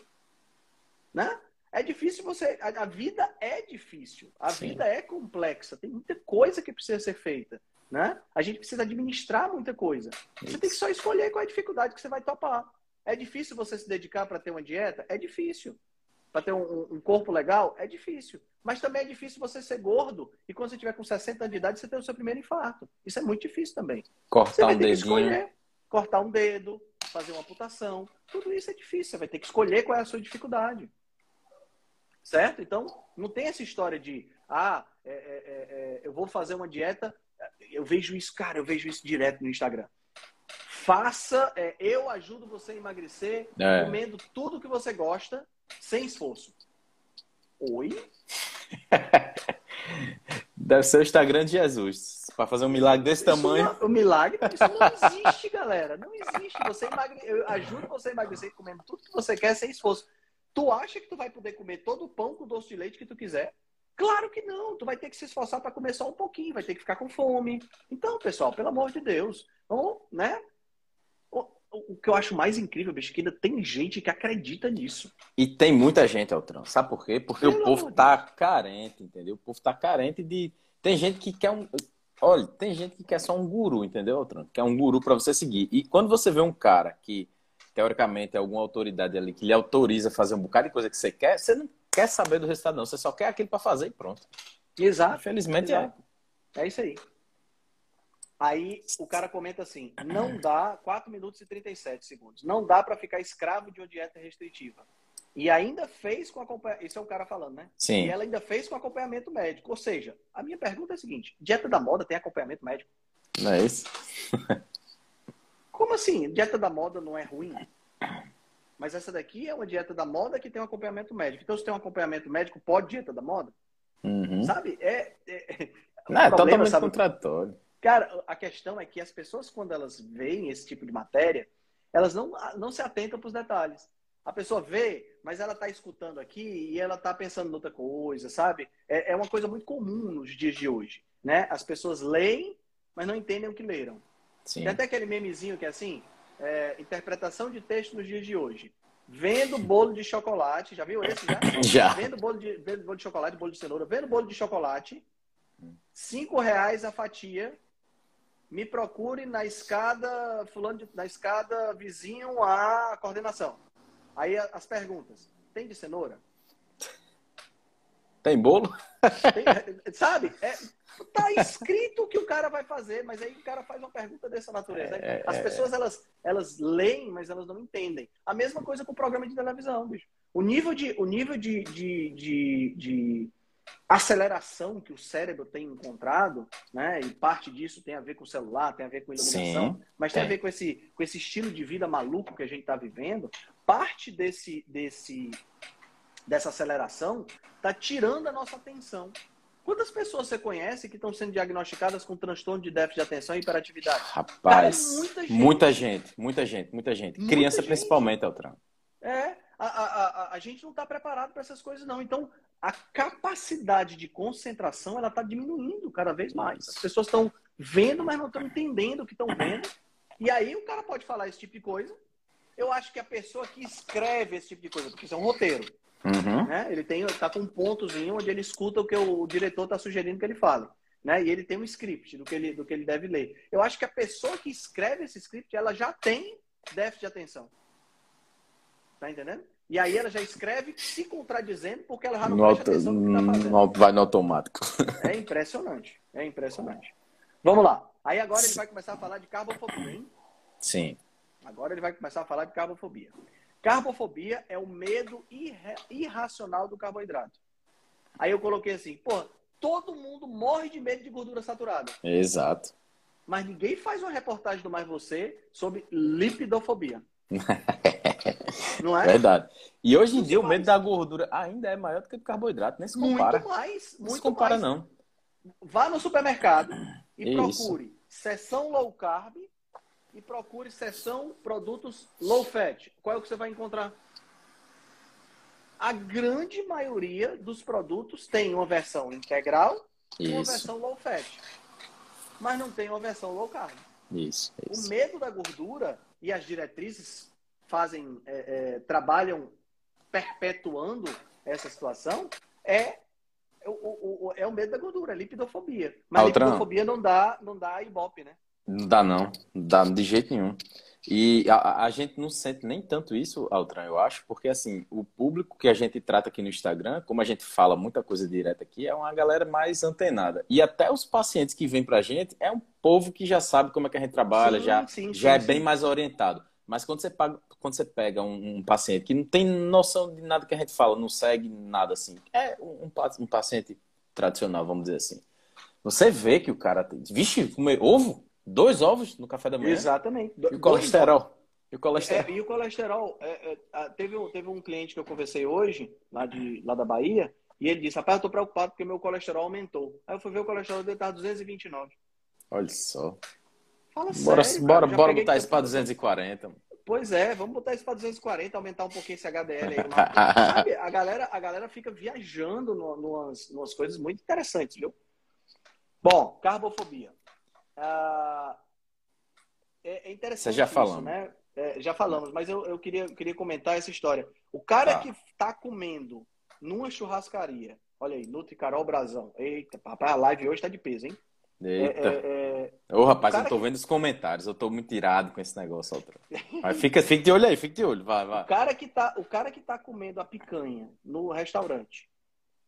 Né? É difícil você. A, vida é difícil. A Sim. vida é complexa. Tem muita coisa que precisa ser feita. Né? A gente precisa administrar muita coisa. Você tem que só escolher qual é a dificuldade que você vai topar. É difícil você se dedicar para ter uma dieta? É difícil. Para ter um, um, corpo legal? É difícil. Mas também é difícil você ser gordo e quando você tiver com 60 anos de idade, você ter o seu primeiro infarto. Isso é muito difícil também. Cortar um dedinho. Escolher, cortar um dedo, fazer uma amputação. Tudo isso é difícil. Você vai ter que escolher qual é a sua dificuldade. Certo? Então, não tem essa história de, ah, é, é, é, é eu vou fazer uma dieta. Eu vejo isso, cara, eu vejo isso direto no Instagram. Faça, é, eu ajudo você a emagrecer é. comendo tudo que você gosta, sem esforço. Oi? Deve ser o Instagram de Jesus. Para fazer um milagre desse isso tamanho. Não, o milagre, isso não existe, galera. Não existe. Você emagre... Eu ajudo você a emagrecer comendo tudo que você quer sem esforço. Tu acha que tu vai poder comer todo o pão com doce de leite que tu quiser? Claro que não. Tu vai ter que se esforçar para comer só um pouquinho, vai ter que ficar com fome. Então, pessoal, pelo amor de Deus, vamos, né? o que eu acho mais incrível, bicho, é que ainda tem gente que acredita nisso. E tem muita gente, Altran. Sabe por quê? Porque Pelo o povo tá carente, entendeu? O povo tá carente de. Tem gente que quer um. Olha, tem gente que quer só um guru, entendeu, Altran? Quer um guru para você seguir. E quando você vê um cara que, teoricamente, é alguma autoridade ali que lhe autoriza a fazer um bocado de coisa que você quer, você não quer saber do resultado, não. Você só quer aquilo para fazer e pronto. Exato. Infelizmente é. Exato. é. É isso aí. Aí o cara comenta assim: não dá 4 minutos e 37 segundos. Não dá para ficar escravo de uma dieta restritiva. E ainda fez com acompanhamento. Isso é o cara falando, né? Sim. E ela ainda fez com acompanhamento médico. Ou seja, a minha pergunta é a seguinte: dieta da moda tem acompanhamento médico? Não é isso? Como assim? Dieta da moda não é ruim? Mas essa daqui é uma dieta da moda que tem um acompanhamento médico. Então, se tem um acompanhamento médico, pode dieta da moda? Uhum. Sabe? É, é, não, é totalmente sabe? contratório. Cara, a questão é que as pessoas, quando elas veem esse tipo de matéria, elas não, não se atentam para os detalhes. A pessoa vê, mas ela está escutando aqui e ela está pensando em outra coisa, sabe? É, é, uma coisa muito comum nos dias de hoje, né? As pessoas leem, mas não entendem o que leram. Sim. Tem até aquele memezinho que é assim, é, interpretação de texto nos dias de hoje. Vendo bolo de chocolate, já viu esse já? Já. Vendo bolo de, vendo bolo de chocolate, bolo de cenoura, vendo bolo de chocolate, cinco reais a fatia, me procure na escada, fulano de, na escada vizinho à coordenação. Aí as perguntas. Tem de cenoura? Tem bolo? Tem, sabe? É, tá escrito o que o cara vai fazer, mas aí o cara faz uma pergunta dessa natureza. É, as é, pessoas, elas, elas leem, mas elas não entendem. A mesma coisa com o programa de televisão, bicho. O nível de, o nível de, de, de, de aceleração que o cérebro tem encontrado, né? E parte disso tem a ver com o celular, tem a ver com iluminação, Sim, mas tem, tem, a ver com esse, com esse estilo de vida maluco que a gente está vivendo. Parte desse, desse, dessa aceleração está tirando a nossa atenção. Quantas pessoas você conhece que estão sendo diagnosticadas com transtorno de déficit de atenção e hiperatividade? Rapaz, Cara, é muita, gente. muita gente, muita gente, muita gente. Muita Criança gente. principalmente, Altran. É, a, a, a, a gente não está preparado para essas coisas, não. Então, a capacidade de concentração ela está diminuindo cada vez mais. As pessoas estão vendo, mas não estão entendendo o que estão vendo. E aí o cara pode falar esse tipo de coisa. Eu acho que a pessoa que escreve esse tipo de coisa, porque isso é um roteiro, uhum. né? Ele tem, tá com um pontozinho onde ele escuta o que o diretor está sugerindo que ele fale. Né? E ele tem um script do que, ele, do que ele deve ler. Eu acho que a pessoa que escreve esse script, ela já tem déficit de atenção. Tá entendendo? E aí ela já escreve se contradizendo porque ela já não no presta atenção no que tá fazendo. No, vai no automático. É impressionante. É impressionante. Vamos lá. Aí agora ele vai começar a falar de carbofobia, hein? Sim. Agora ele vai começar a falar de carbofobia. Carbofobia é o medo irra irracional do carboidrato. Aí eu coloquei assim, pô, todo mundo morre de medo de gordura saturada. Exato. Mas ninguém faz uma reportagem do Mais Você sobre lipidofobia. Não é? Verdade. E hoje em dia o medo da gordura ainda é maior do que do carboidrato, nem se compara. Muito mais. Muito se compara, mais. não. Vá no supermercado e Isso. procure seção low carb e procure seção produtos low fat. Qual é o que você vai encontrar? a grande maioria dos produtos tem uma versão integral e uma versão low fat. Mas não tem uma versão low carb. Isso, isso. O medo da gordura e as diretrizes fazem, é, é, trabalham perpetuando essa situação é o, o, o, é o medo da gordura, a lipidofobia. Mas a lipidofobia não dá, não dá ibope, né? Não dá não, não dá de jeito nenhum. E a, a, gente não sente nem tanto isso, Altran, eu acho, porque assim, o público que a gente trata aqui no Instagram, como a gente fala muita coisa direta aqui, é uma galera mais antenada. E até os pacientes que vêm pra gente é um povo que já sabe como é que a gente trabalha, sim, já, sim, já é sim, é bem mais orientado. Mas quando você, paga, quando você pega um, um, paciente que não tem noção de nada que a gente fala, não segue nada assim, é um, um paciente tradicional, vamos dizer assim. Você vê que o cara tem. Vixe, comer ovo? Dois ovos no café da manhã? Exatamente. E o colesterol? E o colesterol? É, e o colesterol é, é, teve, teve um cliente que eu conversei hoje, lá, de, lá da Bahia, e ele disse: Rapaz, eu tô preocupado porque meu colesterol aumentou. Aí eu fui ver o colesterol dele estava 229. Olha só. Fala bora, sério. Bora, bora botar isso para 240. Pois é, vamos botar isso para 240, aumentar um pouquinho esse HDL aí. Sabe, a galera, a galera fica viajando numas, numas coisas muito interessantes, viu? Bom, carbofobia. Ah, é, é, interessante. Você já falou, né? É, já falamos, mas eu, eu queria, queria comentar essa história. O cara tá. que está comendo numa churrascaria, olha aí, Nutri Carol Brazão. Eita, papai, a live hoje está de peso, hein? Eita. É, é, Ô, rapaz, eu tô que... vendo os comentários, eu tô muito irado com esse negócio, outro. Mas fica, fica de olho aí, fica de olho, vai, vai. O cara que tá, o cara que tá comendo a picanha no restaurante,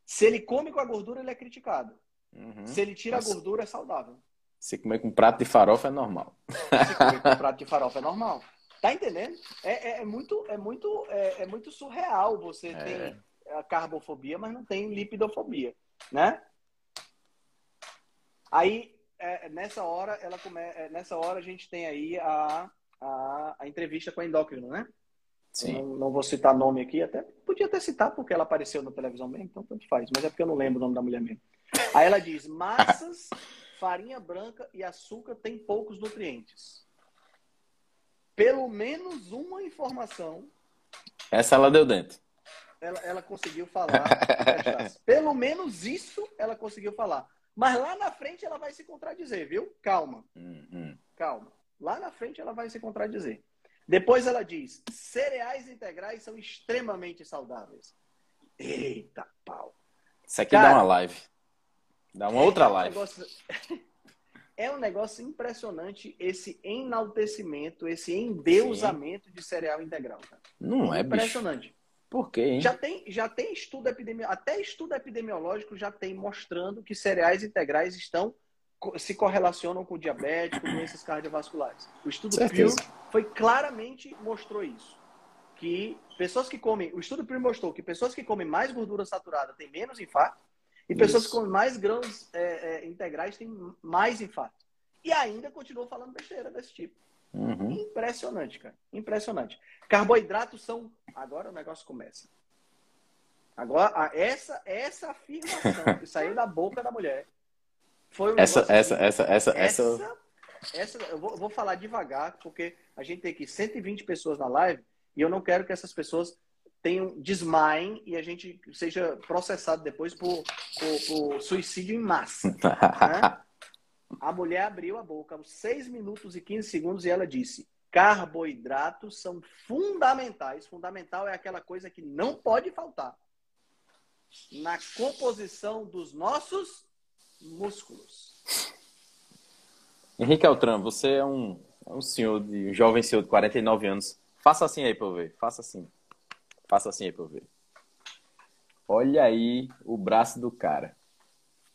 se ele come com a gordura, ele é criticado. Uhum. Se ele tira Mas... a gordura, é saudável. Se comer com prato de farofa é normal. Se comer com prato de farofa é normal. Tá entendendo? É, é, é muito, é, muito, é, é, muito surreal você é. ter a carbofobia, mas não tem lipidofobia, né? Aí, é, nessa hora, ela come... É, nessa hora a gente tem aí a, a, a entrevista com a endócrino, né? Sim. Não, não, vou citar nome aqui, até podia até citar porque ela apareceu na televisão mesmo, então tanto faz, mas é porque eu não lembro o nome da mulher mesmo. Aí ela diz: massas farinha branca e açúcar têm poucos nutrientes. Pelo menos uma informação. Essa ela deu dentro. Ela, ela conseguiu falar. Pelo menos isso ela conseguiu falar. Mas lá na frente ela vai se contradizer, viu? Calma. Uhum. Calma. Lá na frente ela vai se contradizer. Depois ela diz: cereais integrais são extremamente saudáveis. Eita pau. Isso aqui Cara, dá uma live. Dá uma outra é um live. Negócio... é um negócio impressionante esse enaltecimento, esse endeusamento Sim. de cereal integral. Cara. Não é, impressionante. Bicho. Por quê? Hein? Já tem, já tem estudo epidemiológico, até estudo epidemiológico já tem mostrando que cereais integrais estão se correlacionam com diabetes, com doenças cardiovasculares. O estudo Pew foi claramente mostrou isso, que pessoas que comem, o estudo Pew mostrou que pessoas que comem mais gordura saturada têm menos infarto e pessoas Isso. com mais grãos é, é, integrais têm mais infarto. E ainda continuou falando besteira desse tipo. Uhum. Impressionante, cara. Impressionante. Carboidratos são. Agora o negócio começa. Agora, essa, essa afirmação que saiu da boca da mulher foi um essa, essa, essa, essa, essa, essa, essa. Eu vou, vou falar devagar, porque a gente tem aqui 120 pessoas na live e eu não quero que essas pessoas tenham, desmaiem e a gente seja processado depois por, por, por suicídio em massa. né? A mulher abriu a boca aos 6 minutos e 15 segundos e ela disse: carboidratos são fundamentais. Fundamental é aquela coisa que não pode faltar na composição dos nossos músculos. Henrique Altran, você é um, é um senhor, de, um jovem senhor de 49 anos. Faça assim aí para eu ver. Faça assim. Faça assim aí pra eu ver. Olha aí o braço do cara.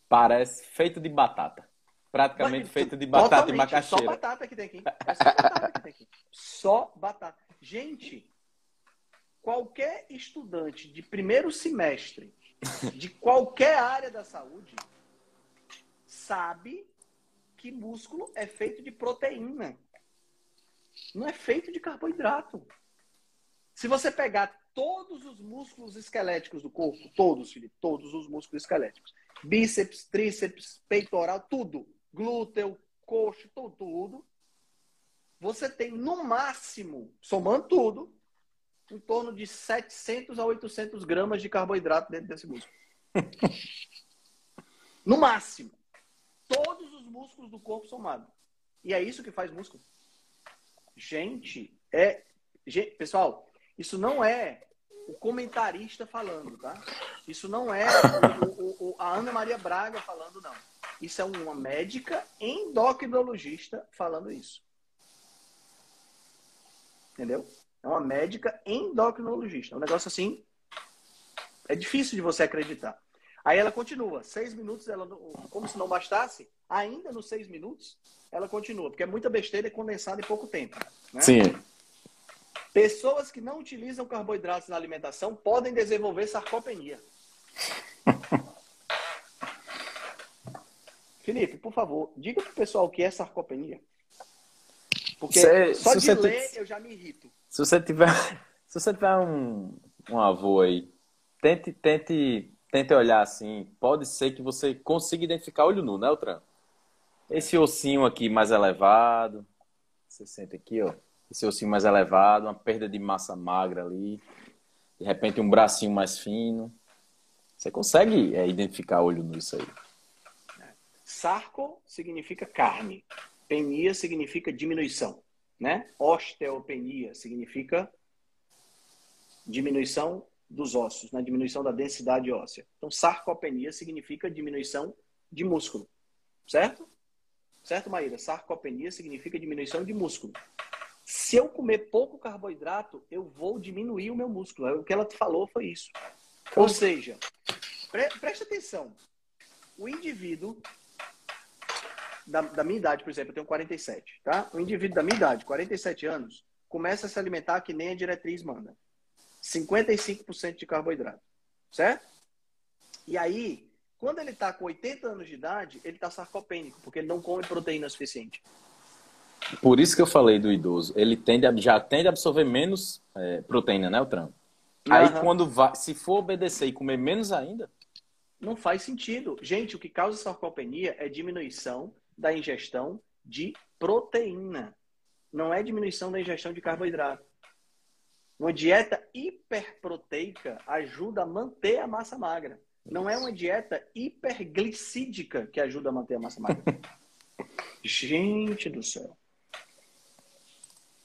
Parece feito de batata. Praticamente Mas, feito de batata e macaxeira. Só batata que tem aqui. É só batata que tem aqui. Só batata. Gente, qualquer estudante de primeiro semestre de qualquer área da saúde sabe que músculo é feito de proteína. Não é feito de carboidrato. Se você pegar todos os músculos esqueléticos do corpo, todos, Felipe, todos os músculos esqueléticos. Bíceps, tríceps, peitoral, tudo. Glúteo, coxo, tudo. Você tem no máximo, somando tudo, em torno de 700 a 800 gramas de carboidrato dentro desse músculo. no máximo. Todos os músculos do corpo somados. E é isso que faz músculo. Gente, é. Gente, pessoal, isso não é o comentarista falando, tá? Isso não é o, o, a Ana Maria Braga falando, não. Isso é uma médica endocrinologista falando isso. Entendeu? É uma médica endocrinologista. É um negócio assim. É difícil de você acreditar. Aí ela continua. Seis minutos, ela, como se não bastasse, ainda nos seis minutos, ela continua. Porque é muita besteira condensada em pouco tempo. Né? Sim. Pessoas que não utilizam carboidratos na alimentação podem desenvolver sarcopenia. Felipe, por favor, diga pro pessoal o que é sarcopenia. Porque Cê, só de ler eu já me irrito. Se você tiver, se você tiver um, um avô aí, tente, tente, tente olhar assim. Pode ser que você consiga identificar olho nu, né, Altran? Esse ossinho aqui mais elevado. Você sente aqui, ó esse ossinho mais elevado, uma perda de massa magra ali, de repente um bracinho mais fino. Você consegue é, identificar olho nisso aí. Sarco significa carne, penia significa diminuição, né? Osteopenia significa diminuição dos ossos, né? diminuição da densidade óssea. Então, sarcopenia significa diminuição de músculo, certo? Certo, Maíra? Sarcopenia significa diminuição de músculo. Se eu comer pouco carboidrato, eu vou diminuir o meu músculo. O que ela falou foi isso. Ou seja, pre preste atenção. O indivíduo da, da, minha idade, por exemplo, eu tenho 47, tá? O indivíduo da minha idade, 47 anos, começa a se alimentar que nem a diretriz manda. 55% de carboidrato, certo? E aí, quando ele está com 80 anos de idade, ele está sarcopênico, porque ele não come proteína suficiente. Por isso que eu falei do idoso. Ele tende a, já tende a absorver menos é, proteína, né, o trampo? Uhum. Aí quando vai, se for obedecer e comer menos ainda. Não faz sentido. Gente, o que causa sarcopenia é diminuição da ingestão de proteína. Não é diminuição da ingestão de carboidrato. Uma dieta hiperproteica ajuda a manter a massa magra. Não é uma dieta hiperglicídica que ajuda a manter a massa magra. Gente do céu.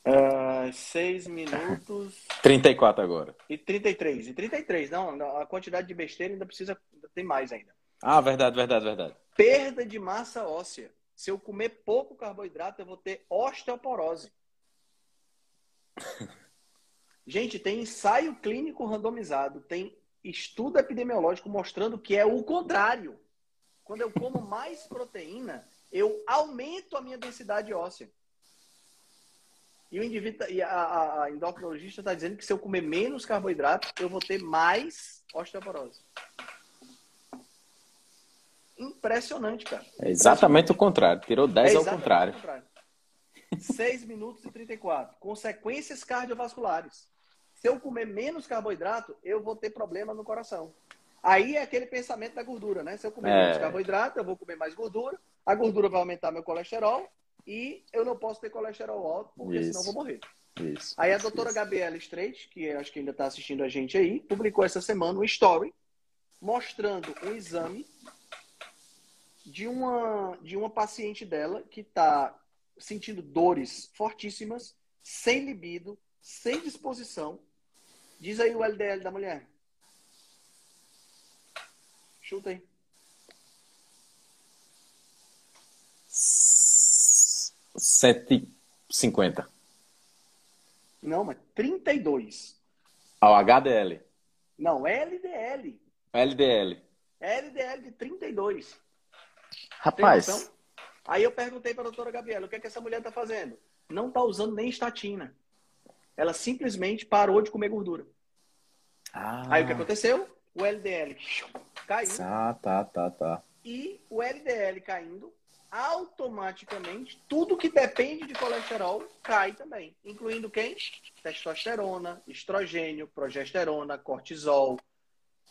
Uh, 6 minutos. 34 agora. E 33. E 33, não, a quantidade de besteira ainda precisa. Tem mais ainda. Ah, verdade, verdade, verdade. Perda de massa óssea. Se eu comer pouco carboidrato, eu vou ter osteoporose. Gente, tem ensaio clínico randomizado, tem estudo epidemiológico mostrando que é o contrário. Quando eu como mais proteína, eu aumento a minha densidade óssea. E o indivíduo tá, e a, a endocrinologista está dizendo que se eu comer menos carboidrato, eu vou ter mais osteoporose. Impressionante, cara. É exatamente o contrário. Tirou 10 é ao contrário. contrário. 6 minutos e 34. Consequências cardiovasculares. Se eu comer menos carboidrato, eu vou ter problema no coração. Aí é aquele pensamento da gordura, né? Se eu comer é... menos carboidrato, eu vou comer mais gordura. A gordura vai aumentar meu colesterol e eu não posso ter colesterol alto, porque isso. senão eu vou morrer. Isso, aí a doutora isso. Gabriela Streit, que acho que ainda está assistindo a gente aí, publicou essa semana um story mostrando um exame de uma, de uma paciente dela que está sentindo dores fortíssimas, sem libido, sem disposição. Diz aí o LDL da mulher. Chuta aí. 150. Não, mas 32. Ao HDL. Não, LDL. LDL. LDL de 32. Rapaz. Aí eu perguntei para a doutora Gabriela, o que é que essa mulher está fazendo? Não está usando nem estatina. Ela simplesmente parou de comer gordura. Ah. Aí o que aconteceu? O LDL caiu. Ah, tá, tá, tá. E o LDL caindo, automaticamente tudo que depende de colesterol cai também, incluindo quem? Testosterona, estrogênio, progesterona, cortisol.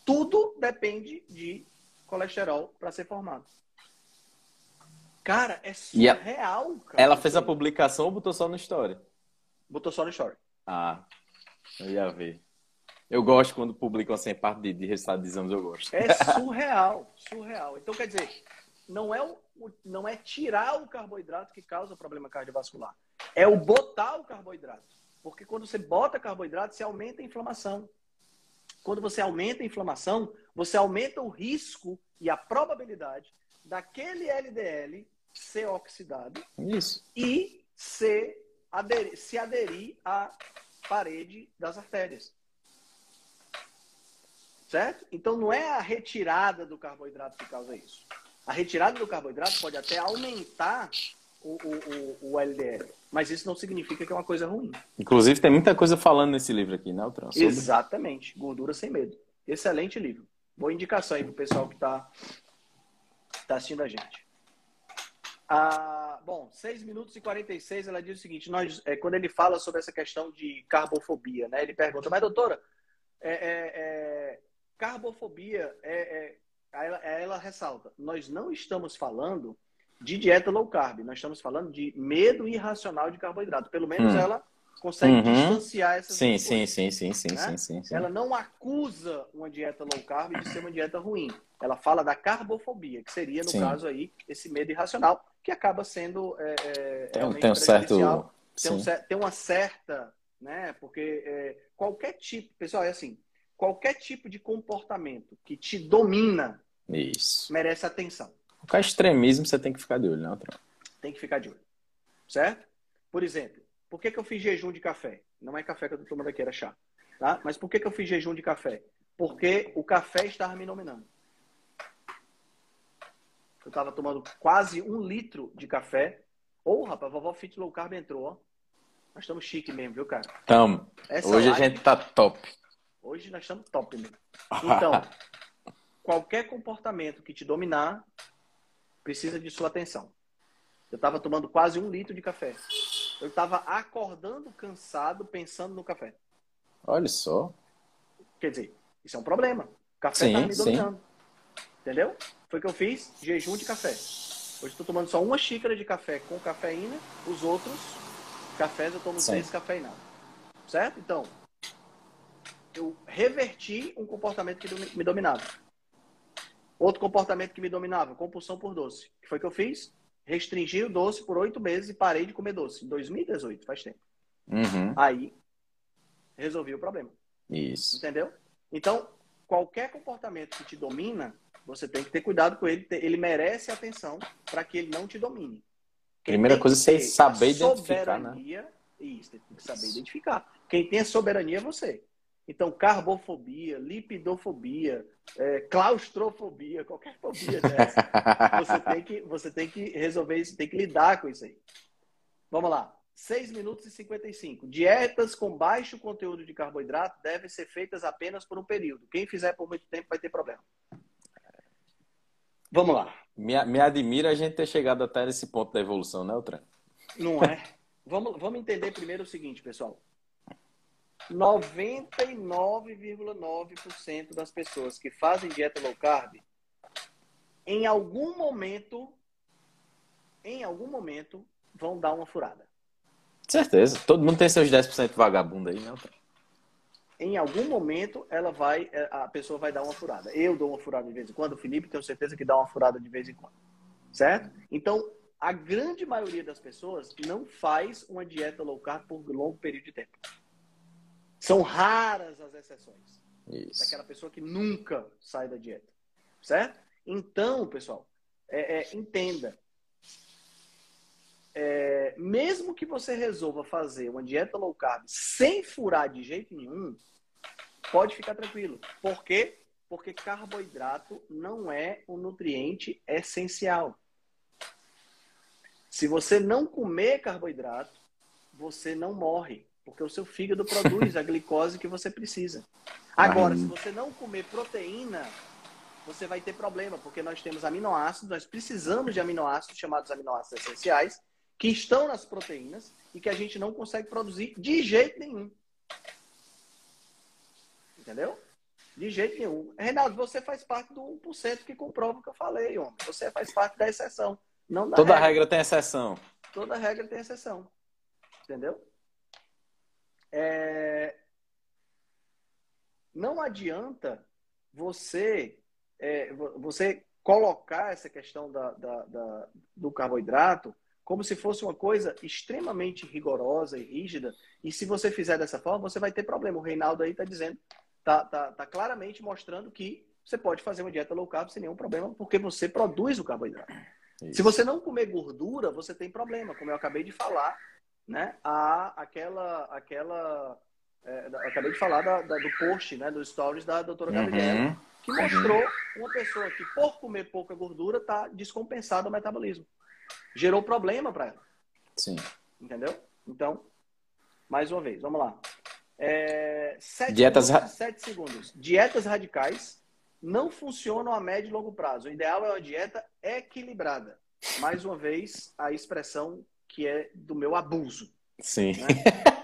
Tudo depende de colesterol para ser formado. Cara, é surreal, cara. Ela fez a publicação ou botou só no story? Botou só no story. Ah. Eu ia ver. Eu gosto quando publicam assim, parte de, de resultado de exames, eu gosto. É surreal, surreal. Então, quer dizer, não é, o, não é tirar o carboidrato que causa problema cardiovascular. É o botar o carboidrato. Porque quando você bota carboidrato, você aumenta a inflamação. Quando você aumenta a inflamação, você aumenta o risco e a probabilidade daquele LDL ser oxidado Isso. e ser aderir, se aderir à parede das artérias. Certo? Então não é a retirada do carboidrato que causa isso. A retirada do carboidrato pode até aumentar o, o, o, LDL, mas isso não significa que é uma coisa ruim. Inclusive, tem muita coisa falando nesse livro aqui, né, Altran? Sobre... Exatamente. Gordura sem medo. Excelente livro. Boa indicação aí pro pessoal que está tá assistindo a gente. Ah, bom, 6 minutos e 46, ela diz o seguinte: nós, é, quando ele fala sobre essa questão de carbofobia, né? Ele pergunta, mas doutora, é, é, é carbofobia, é, é ela, ela ressalta, nós não estamos falando de dieta low carb, nós estamos falando de medo irracional de carboidrato. Pelo menos hum. ela consegue uhum. distanciar essas sim, sim, coisas, sim, sim, sim, né? sim, sim, sim, Ela não acusa uma dieta low carb de ser uma dieta ruim. Ela fala da carbofobia, que seria, no sim. caso aí, esse medo irracional, que acaba sendo é, é, tem, tem um certo tem, um, tem, uma certa, né? Porque é, qualquer tipo, pessoal, é assim, qualquer tipo de comportamento que te domina Isso. merece atenção. Qualquer extremismo você tem que ficar de olho, né, Tem que ficar de olho. Certo? Por exemplo, por que, que eu fiz jejum de café? Não é café que eu tô tomando aqui, era chá. Tá? Mas por que, que eu fiz jejum de café? Porque o café estava me dominando. Eu estava tomando quase um litro de café. Ô, oh, rapaz, a vovó Fit Low Carb entrou, ó. Nós estamos chique mesmo, viu, cara? Tamo. Essa Hoje live... a gente tá top. Hoje nós estamos top mesmo. Então, qualquer comportamento que te dominar precisa de sua atenção. Eu estava tomando quase um litro de café. Eu estava acordando cansado, pensando no café. Olha só. Quer dizer, isso é um problema. O café está me dominando. Sim. Entendeu? Foi o que eu fiz, jejum de café. Hoje estou tomando só uma xícara de café com cafeína, os outros cafés eu tomo sim. três cafeinados. Certo? Então, eu reverti um comportamento que me dominava. Outro comportamento que me dominava, compulsão por doce. O que foi que eu fiz? Restringi o doce por oito meses e parei de comer doce. Em 2018, faz tempo. Uhum. Aí, resolvi o problema. Isso. Entendeu? Então, qualquer comportamento que te domina, você tem que ter cuidado com ele. Ele merece atenção para que ele não te domine. Quem Primeira coisa é saber identificar, né? Isso, tem que saber identificar. Quem tem a soberania é você. Então, carbofobia, lipidofobia, é, claustrofobia, qualquer fobia dessa, você, tem que, você tem que resolver isso, tem que lidar com isso aí. Vamos lá. 6 minutos e 55. Dietas com baixo conteúdo de carboidrato devem ser feitas apenas por um período. Quem fizer por muito tempo vai ter problema. Vamos lá. Me, me admira a gente ter chegado até nesse ponto da evolução, né, Altran? Não é? vamos, vamos entender primeiro o seguinte, pessoal. 99,9% das pessoas que fazem dieta low carb, em algum momento, em algum momento, vão dar uma furada. Certeza. Todo mundo tem seus 10% vagabundo aí, não? Em algum momento, ela vai, é, a pessoa vai dar uma furada. Eu dou uma furada de vez em quando, o Felipe tenho certeza que dá uma furada de vez em quando. Certo? Então, a grande maioria das pessoas não faz uma dieta low carb por longo período de tempo. São raras as exceções. Isso. Daquela pessoa que nunca sai da dieta. Certo? Então, pessoal, é, é, entenda. É, mesmo que você resolva fazer uma dieta low carb sem furar de jeito nenhum, pode ficar tranquilo. Por quê? Porque carboidrato não é um nutriente essencial. Se você não comer carboidrato, você não morre. Porque o seu fígado produz a glicose que você precisa. Agora, se você não comer proteína, você vai ter problema, porque nós temos aminoácidos, nós precisamos de aminoácidos chamados aminoácidos essenciais, que estão nas proteínas e que a gente não consegue produzir de jeito nenhum. Entendeu? De jeito nenhum. Reinaldo, você faz parte do 1% que comprova o que eu falei, homem. Você faz parte da exceção. Não da Toda regra. regra tem exceção. Toda regra tem exceção. Entendeu? É... não adianta você, é, você colocar essa questão da, da, da, do carboidrato como se fosse uma coisa extremamente rigorosa e rígida. E se você fizer dessa forma, você vai ter problema. O Reinaldo aí está dizendo, está tá, tá claramente mostrando que você pode fazer uma dieta low carb sem nenhum problema, porque você produz o carboidrato. Isso. Se você não comer gordura, você tem problema, como eu acabei de falar, né? A, aquela, aquela, é, acabei de falar da, da, do post, né? Dos stories da doutora uhum. Gabriela, que mostrou uhum. uma pessoa que por comer pouca gordura está descompensada o metabolismo. Gerou problema para ela. Sim. Entendeu? Então, mais uma vez, vamos lá. É, sete Dietas... Segundos, sete segundos. Dietas radicais não funcionam a médio e longo prazo. O ideal é uma dieta equilibrada. Mais uma vez, a expressão que é do meu abuso. Sim. Né?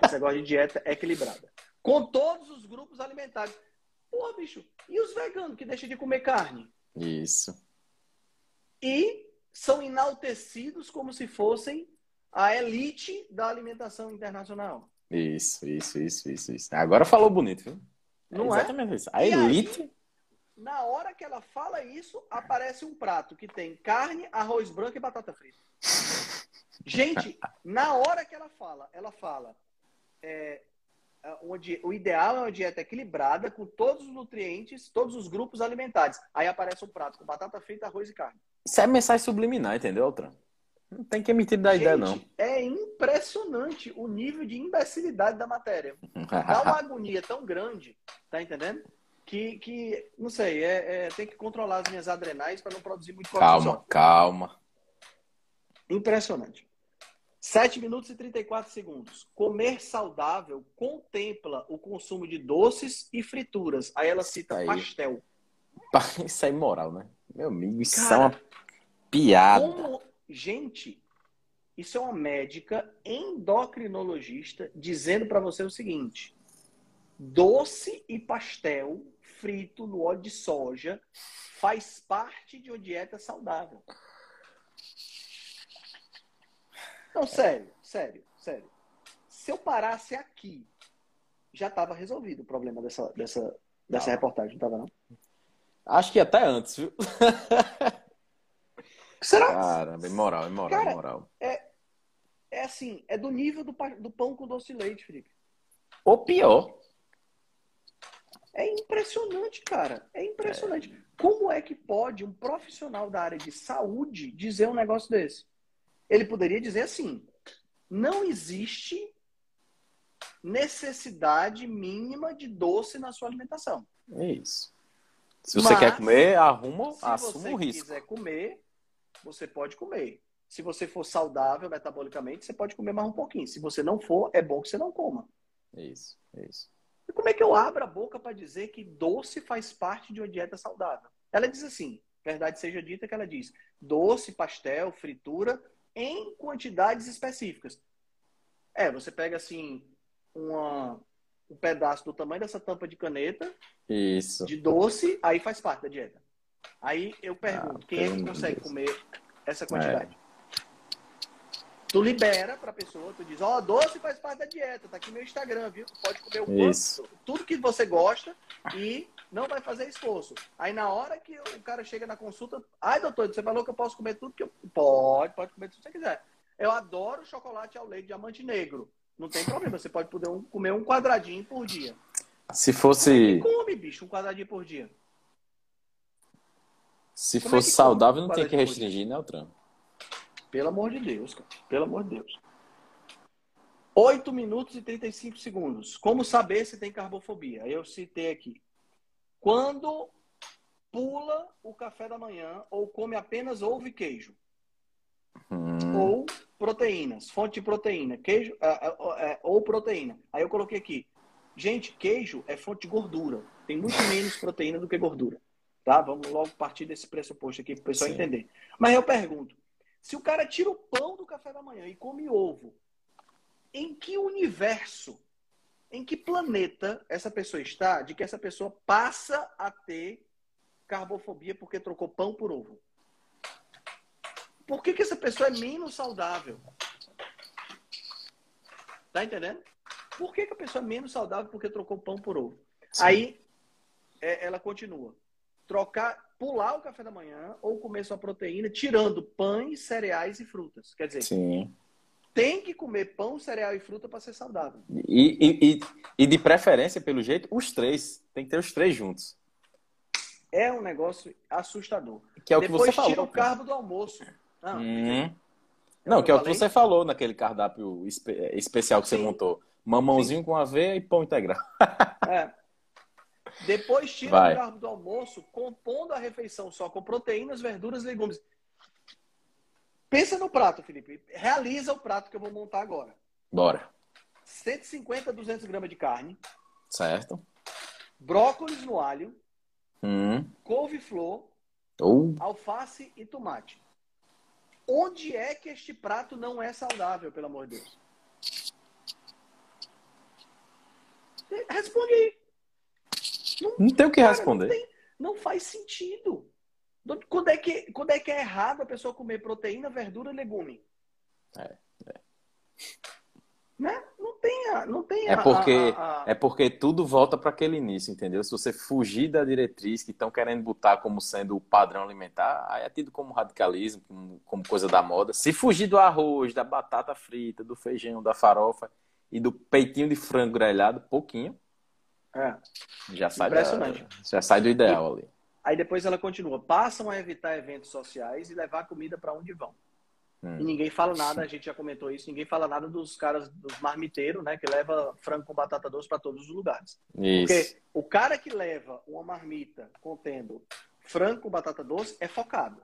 Esse negócio de dieta equilibrada. Com todos os grupos alimentares. Pô, bicho, e os veganos que deixam de comer carne? Isso. E são enaltecidos como se fossem a elite da alimentação internacional. Isso, isso, isso, isso, isso. Agora falou bonito, viu? Não é? Exatamente isso. A e elite. Aí, na hora que ela fala isso, aparece um prato que tem carne, arroz branco e batata frita. Gente, na hora que ela fala, ela fala. É, o ideal é uma dieta equilibrada, com todos os nutrientes, todos os grupos alimentares. Aí aparece um prato com batata frita, arroz e carne. Isso é mensagem subliminar, entendeu, Altran? Não tem que emitir da Gente, ideia, não. É impressionante o nível de imbecilidade da matéria. Dá uma agonia tão grande, tá entendendo? que, que não sei, é, é, tem que controlar as minhas adrenais para não produzir muito cortisol. Calma, calma. Impressionante. 7 minutos e 34 segundos. Comer saudável contempla o consumo de doces e frituras. Aí ela cita aí. pastel. Isso é imoral, né? Meu amigo, isso Cara, é uma piada. Como... Gente, isso é uma médica endocrinologista dizendo para você o seguinte: doce e pastel frito no óleo de soja faz parte de uma dieta saudável. Não, sério, sério, sério. Se eu parasse aqui, já estava resolvido o problema dessa, dessa, dessa reportagem, não estava não? Acho que até antes, viu? Será? Cara, bem moral, é moral, Cara, moral. É, é assim, é do nível do, do pão com doce de leite, Felipe. Ou pior. É impressionante, cara. É impressionante. É. Como é que pode um profissional da área de saúde dizer um negócio desse? Ele poderia dizer assim: não existe necessidade mínima de doce na sua alimentação. É isso. Se você Mas, quer comer, arruma, assuma o risco. Se você quiser comer, você pode comer. Se você for saudável metabolicamente, você pode comer mais um pouquinho. Se você não for, é bom que você não coma. É isso, é isso. E como é que eu abro a boca para dizer que doce faz parte de uma dieta saudável? Ela diz assim, verdade seja dita que ela diz, doce, pastel, fritura em quantidades específicas. É, você pega assim uma, um pedaço do tamanho dessa tampa de caneta Isso. de doce, aí faz parte da dieta. Aí eu pergunto, ah, quem é que consegue comer essa quantidade? Tu libera pra pessoa, tu diz, ó, oh, doce faz parte da dieta, tá aqui meu Instagram, viu? Tu pode comer o quanto, tudo que você gosta e não vai fazer esforço. Aí na hora que o cara chega na consulta, ai doutor, você falou que eu posso comer tudo que eu. Pode, pode comer tudo que você quiser. Eu adoro chocolate ao leite diamante negro. Não tem problema, você pode poder um, comer um quadradinho por dia. Se fosse. Como é come, bicho, um quadradinho por dia. Se Como é fosse é saudável, não tem que restringir, né, o trampo? Pelo amor de Deus, cara. Pelo amor de Deus. 8 minutos e 35 segundos. Como saber se tem carbofobia? Eu citei aqui. Quando pula o café da manhã ou come apenas ovo e queijo. Hum. Ou proteínas, fonte de proteína, queijo uh, uh, ou proteína. Aí eu coloquei aqui. Gente, queijo é fonte de gordura. Tem muito menos proteína do que gordura. Tá? Vamos logo partir desse pressuposto aqui para o pessoal Sim. entender. Mas eu pergunto, se o cara tira o pão do café da manhã e come ovo, em que universo, em que planeta essa pessoa está de que essa pessoa passa a ter carbofobia porque trocou pão por ovo? Por que, que essa pessoa é menos saudável? Tá entendendo? Por que, que a pessoa é menos saudável porque trocou pão por ovo? Sim. Aí é, ela continua. Trocar, pular o café da manhã ou comer sua proteína, tirando pães, cereais e frutas. Quer dizer, Sim. tem que comer pão, cereal e fruta para ser saudável. E, e, e, e de preferência, pelo jeito, os três. Tem que ter os três juntos. É um negócio assustador. Que é o Depois que você falou. tira o carbo do almoço. Ah, Hum. Não, que é o que você falou naquele cardápio espe- especial que você Sim. montou. Mamãozinho com aveia e pão integral. É. Depois tira Vai. o carbo do almoço, compondo a refeição só com proteínas, verduras e legumes. Pensa no prato, Felipe. Realiza o prato que eu vou montar agora. Bora. 150 a 200 gramas de carne, Certo? brócolis no alho, Hum. couve-flor, Ou alface e tomate. Onde é que este prato não é saudável, pelo amor de Deus? Responde aí. Não tem o que Cara, responder. Não, tem- não faz sentido. Quando é, que, quando é que é errado a pessoa comer proteína, verdura e legume? É, Né? Não tem a, não tem É a- porque, a- a- é porque tudo volta para aquele início, entendeu? Se você fugir da diretriz que estão querendo botar como sendo o padrão alimentar, aí é tido como radicalismo, como, como coisa da moda. Se fugir do arroz, da batata frita, do feijão, da farofa e do peitinho de frango grelhado, pouquinho, É. já sai, da- Impressionante. já sai do ideal ali. Aí depois ela continua. Passam a evitar eventos sociais e levar comida para onde vão. Hum. E ninguém fala nada, a gente já comentou isso, ninguém fala nada dos caras, dos marmiteiros, né? Que leva frango com batata doce para todos os lugares. Isso. Porque o cara que leva uma marmita contendo frango com batata doce é focado.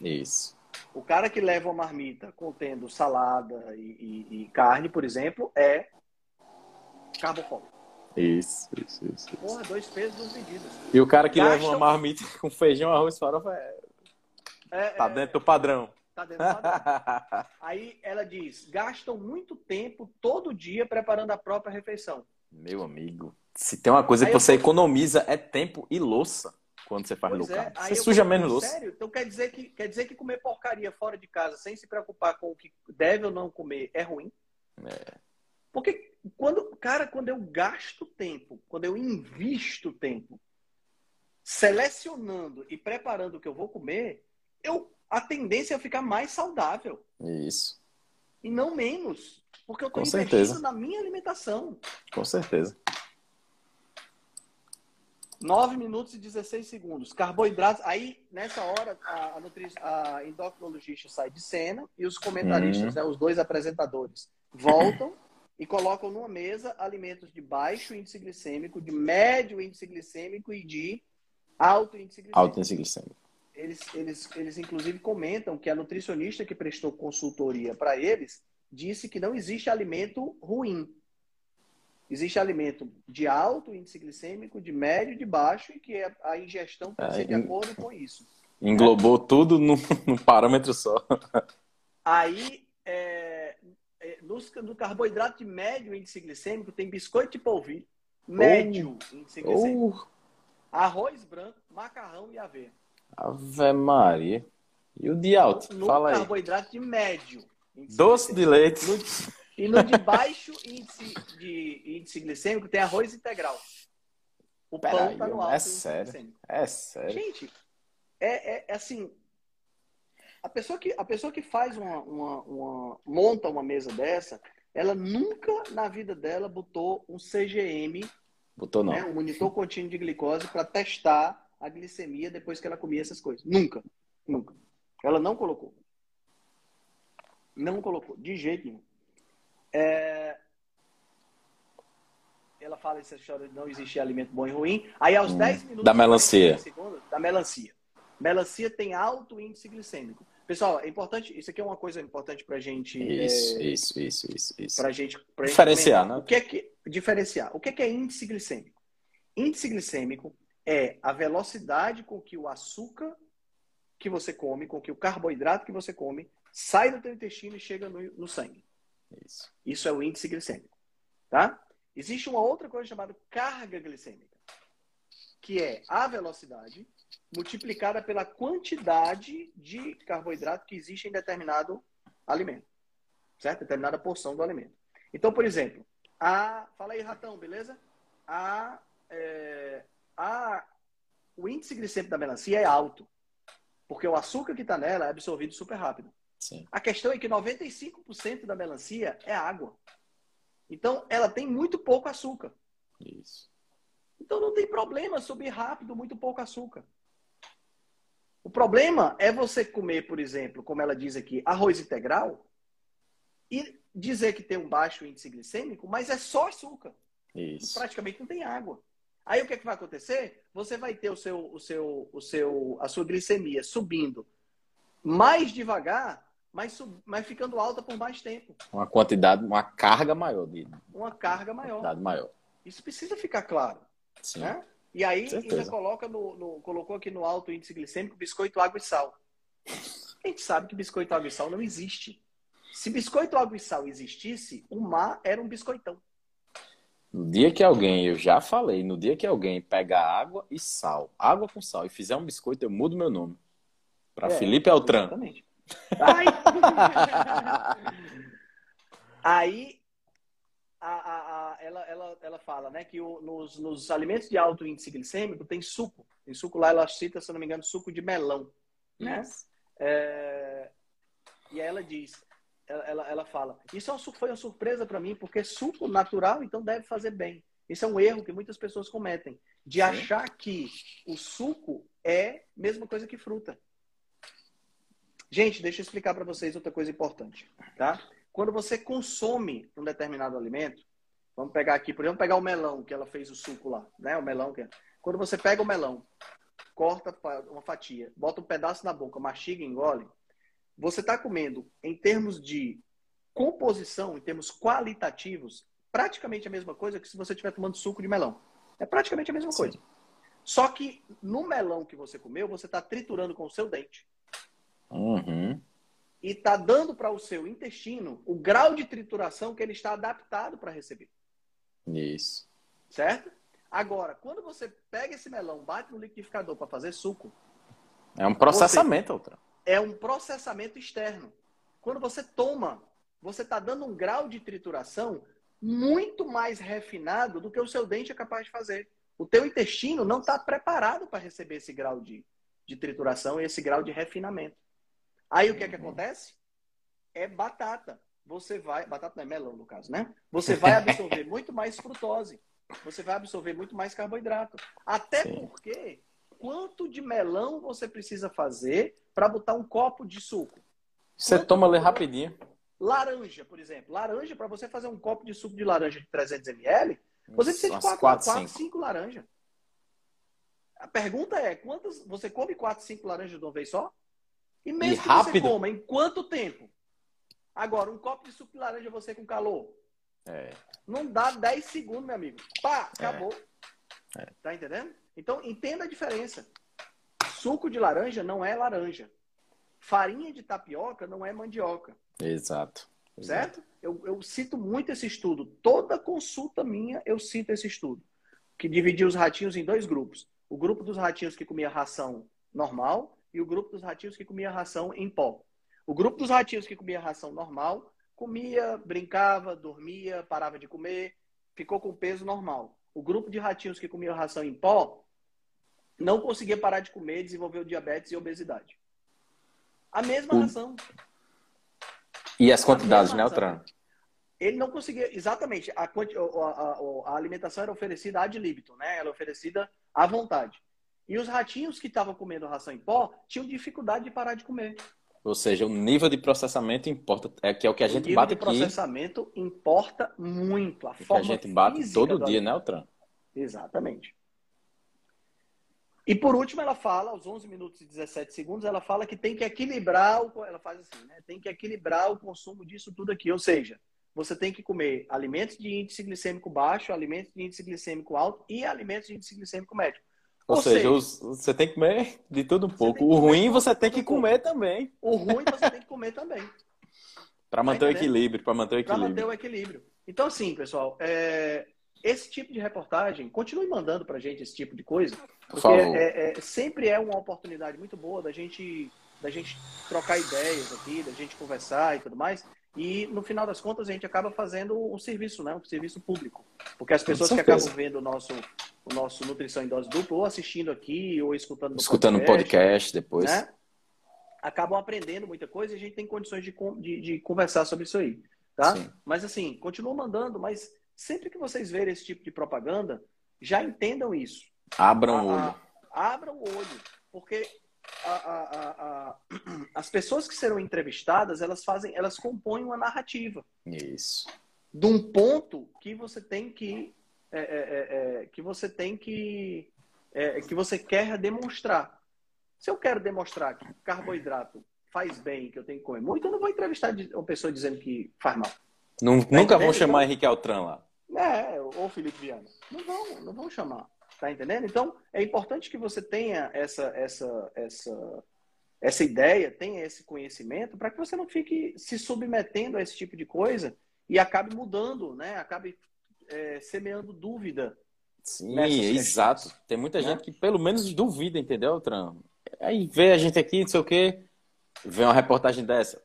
Isso. O cara que leva uma marmita contendo salada e, e- e carne, por exemplo, é carbofóbico. Isso, isso, isso. Porra, dois pesos, duas medidas. E o cara que Gastam- leva uma marmita com feijão, arroz, farofa, é... É, tá é, dentro do padrão. tá dentro do padrão. Aí ela diz: gastam muito tempo todo dia preparando a própria refeição. Meu amigo, se tem uma coisa Aí que eu você vou- econômiza é tempo e louça quando você faz Pois é, Você eu suja menos louça. Sério? Então quer dizer, que, quer dizer que comer porcaria fora de casa sem se preocupar com o que deve ou não comer é ruim? Porque quando, cara, quando eu gasto tempo, quando eu invisto tempo selecionando e preparando o que eu vou comer, eu a tendência é ficar mais saudável Isso, e não menos, porque eu estou Com investindo certeza. na minha alimentação. com certeza. 9 minutos e 16 segundos. Carboidratos. Aí, nessa hora, a, a, nutri... a endocrinologista sai de cena e os comentaristas, Uhum. né, os dois apresentadores, voltam e colocam numa mesa alimentos de baixo índice glicêmico, de médio índice glicêmico e de alto índice glicêmico. Alto índice glicêmico. Eles, eles, eles, inclusive, comentam que a nutricionista que prestou consultoria para eles disse que não existe alimento ruim. Existe alimento de alto índice glicêmico, de médio e de baixo, e que a- a ingestão tem que Ah, ser de acordo com isso. Englobou tudo num, num parâmetro só. Aí, é, é, nos- no, carboidrato de médio índice glicêmico, tem biscoito de polvilho, médio índice glicêmico, Oh, arroz branco, macarrão e aveia. Ave Maria. E o de alto? No Fala aí. carboidrato de médio. Doce de leite. No- E no de baixo índice, de, índice glicêmico tem arroz integral. O pão está no é alto índice sério? glicêmico. É sério. Gente, é, é- é assim. A pessoa que, a pessoa que faz uma, uma- uma- monta uma mesa dessa, ela nunca na vida dela botou um CGM, Botou não. né, um monitor contínuo de glicose, para testar a glicemia depois que ela comia essas coisas. Nunca. Nunca. Ela não colocou. Não colocou, de jeito nenhum. É, Ela fala essa história de não existir alimento bom e ruim. Aí, aos Hum, 10 minutos. da melancia. 46 segundos, da melancia. Melancia tem alto índice glicêmico. Pessoal, é importante. Isso aqui é uma coisa importante pra gente. Isso, é, isso, isso, isso, isso. pra gente, pra gente Diferenciar, comentar. né? O que é que diferenciar? O que é que é índice glicêmico? Índice glicêmico é a velocidade com que o açúcar que você come, com que o carboidrato que você come, sai do teu intestino e chega no, no sangue. Isso. Isso é o índice glicêmico, tá? Existe uma outra coisa chamada carga glicêmica, que é a velocidade multiplicada pela quantidade de carboidrato que existe em determinado alimento, certo? Determinada porção do alimento. Então, por exemplo, a, fala aí, ratão, beleza? A, é, a o índice glicêmico da melancia é alto, porque o açúcar que está nela é absorvido super rápido. Sim. A questão é que 95% da melancia é água. Então, ela tem muito pouco açúcar. Isso. Então, não tem problema subir rápido, muito pouco açúcar. O problema é você comer, por exemplo, como ela diz aqui, arroz integral e dizer que tem um baixo índice glicêmico, mas é só açúcar. Isso. Praticamente não tem água. Aí o que, é que vai acontecer? Você vai ter o seu, o seu, o seu, a sua glicemia subindo mais devagar, mas, sub, mas ficando alta por mais tempo. Uma quantidade, uma carga maior de. Uma carga maior. Quantidade maior. Isso precisa ficar claro. Sim. Né? E aí ainda coloca no, no- colocou aqui no alto índice glicêmico biscoito, água e sal. A gente sabe que biscoito, água e sal não existe. Se biscoito, água e sal existisse, o mar era um biscoitão. No dia que alguém, eu já falei, no dia que alguém pegar água e sal, água com sal e fizer um biscoito, eu mudo meu nome. Para É, Felipe Altran. Exatamente. Ai. Aí a- a- a- ela, ela, ela fala né, que o- nos, nos alimentos de alto índice glicêmico tem suco. Tem suco lá, ela cita, se não me engano, suco de melão. Né? É, E aí ela diz, ela, ela, fala, isso é foi uma surpresa para mim, porque suco natural, então deve fazer bem. Esse é um erro que muitas pessoas cometem, de Sim. achar que o suco é mesma coisa que fruta. Gente, deixa eu explicar para vocês outra coisa importante, tá? Quando você consome um determinado alimento, vamos pegar aqui, por exemplo, pegar o melão que ela fez o suco lá, né? O melão que é. Quando você pega o melão, corta uma fatia, bota um pedaço na boca, mastiga e engole, você está comendo em termos de composição, em termos qualitativos, praticamente a mesma coisa que se você estiver tomando suco de melão. É praticamente a mesma Sim. coisa. Só que no melão que você comeu, você está triturando com o seu dente Uhum. E está dando para o seu intestino o grau de trituração que ele está adaptado para receber, Isso. certo? Agora, quando você pega esse melão, bate no liquidificador para fazer suco, É um processamento, Altran. é um processamento externo. Quando você toma, você está dando um grau de trituração muito mais refinado do que o seu dente é capaz de fazer. O teu intestino não está preparado para receber esse grau de, de trituração e esse grau de refinamento. Aí o que é que acontece? É batata. Você vai, batata não é melão no caso, né? Você vai absorver muito mais frutose. Você vai absorver muito mais carboidrato. Até Sim. porque quanto de melão você precisa fazer para botar um copo de suco? Você Quanto toma ali rapidinho. Laranja, por exemplo. Laranja, para você fazer um copo de suco de laranja de 300 ml, você precisa de Umas 4, quatro, 4, cinco. 5 laranjas. A pergunta é, quantas você come 4, 5 laranjas de uma vez só? E mesmo E que rápido. você coma, em quanto tempo? Agora, um copo de suco de laranja você com calor. É. Não dá 10 segundos, meu amigo. Pá, acabou. É. Tá entendendo? Então, entenda a diferença. Suco de laranja não é laranja. Farinha de tapioca não é mandioca. Exato. Exato. Certo? Eu, eu cito muito esse estudo. Toda consulta minha, eu cito esse estudo. Que dividia os ratinhos em dois grupos. O grupo dos ratinhos que comia ração normal e o grupo dos ratinhos que comia ração em pó. O grupo dos ratinhos que comia ração normal comia, brincava, dormia, parava de comer, ficou com peso normal. O grupo de ratinhos que comia ração em pó não conseguia parar de comer, desenvolveu diabetes e obesidade. A mesma O- ração. E as quantidades, né, Altran? Ele não conseguia, exatamente, a, a- a- a alimentação era oferecida ad libitum, né? Ela era oferecida à vontade. E os ratinhos que estavam comendo ração em pó tinham dificuldade de parar de comer. Ou seja, o nível de processamento importa, é que é o que a o gente nível bate de aqui, processamento importa muito. A o que a forma gente bate todo do dia, né, Altran? Exatamente. E por último, ela fala, aos 11 minutos e 17 segundos, ela fala que tem que equilibrar, o, ela faz assim, né? Tem que equilibrar o consumo disso tudo aqui. Ou seja, você tem que comer alimentos de índice glicêmico baixo, alimentos de índice glicêmico alto e alimentos de índice glicêmico médio. Ou, Ou seja, seja, você tem que comer de tudo um pouco. O ruim você tem que comer também. O ruim você tem que comer também, Para manter o equilíbrio, para manter o para manter equilíbrio. o equilíbrio. Então, assim, pessoal, é, esse tipo de reportagem, continue mandando pra gente esse tipo de coisa, Por porque é, é, sempre é uma oportunidade muito boa da gente, da gente trocar ideias aqui, da gente conversar e tudo mais. E no final das contas a gente acaba fazendo um serviço, né? Um serviço público. Porque as pessoas que acabam vendo o nosso, o nosso Nutrição em Dose Dupla, ou assistindo aqui, ou escutando no Escutando o podcast depois. né? Acabam aprendendo muita coisa e a gente tem condições de, de, de conversar sobre isso aí, tá? Sim. Mas assim, continuam mandando, mas sempre que vocês verem esse tipo de propaganda, já entendam isso. Abram o olho. abram o olho, porque a- a- a- as pessoas que serão entrevistadas, elas fazem, elas compõem uma narrativa Isso. de um ponto que você tem que é, é, é, é, que você tem que é, que você quer demonstrar. Se eu quero demonstrar que carboidrato faz bem, que eu tenho que comer muito, eu não vou entrevistar uma pessoa dizendo que faz mal. Nun- nunca vão chamar Henrique Altran lá. É, ou Felipe Viana. Não vão, não vão chamar. Tá entendendo? Então, é importante que você tenha essa, essa, essa, essa ideia, tenha esse conhecimento, para que você não fique se submetendo a esse tipo de coisa e acabe mudando, né? Acabe é, semeando dúvida. Sim, questões. exato. Tem muita Né? gente que pelo menos duvida, entendeu, Altran? Aí vê a gente aqui, não sei o quê, vê uma reportagem dessa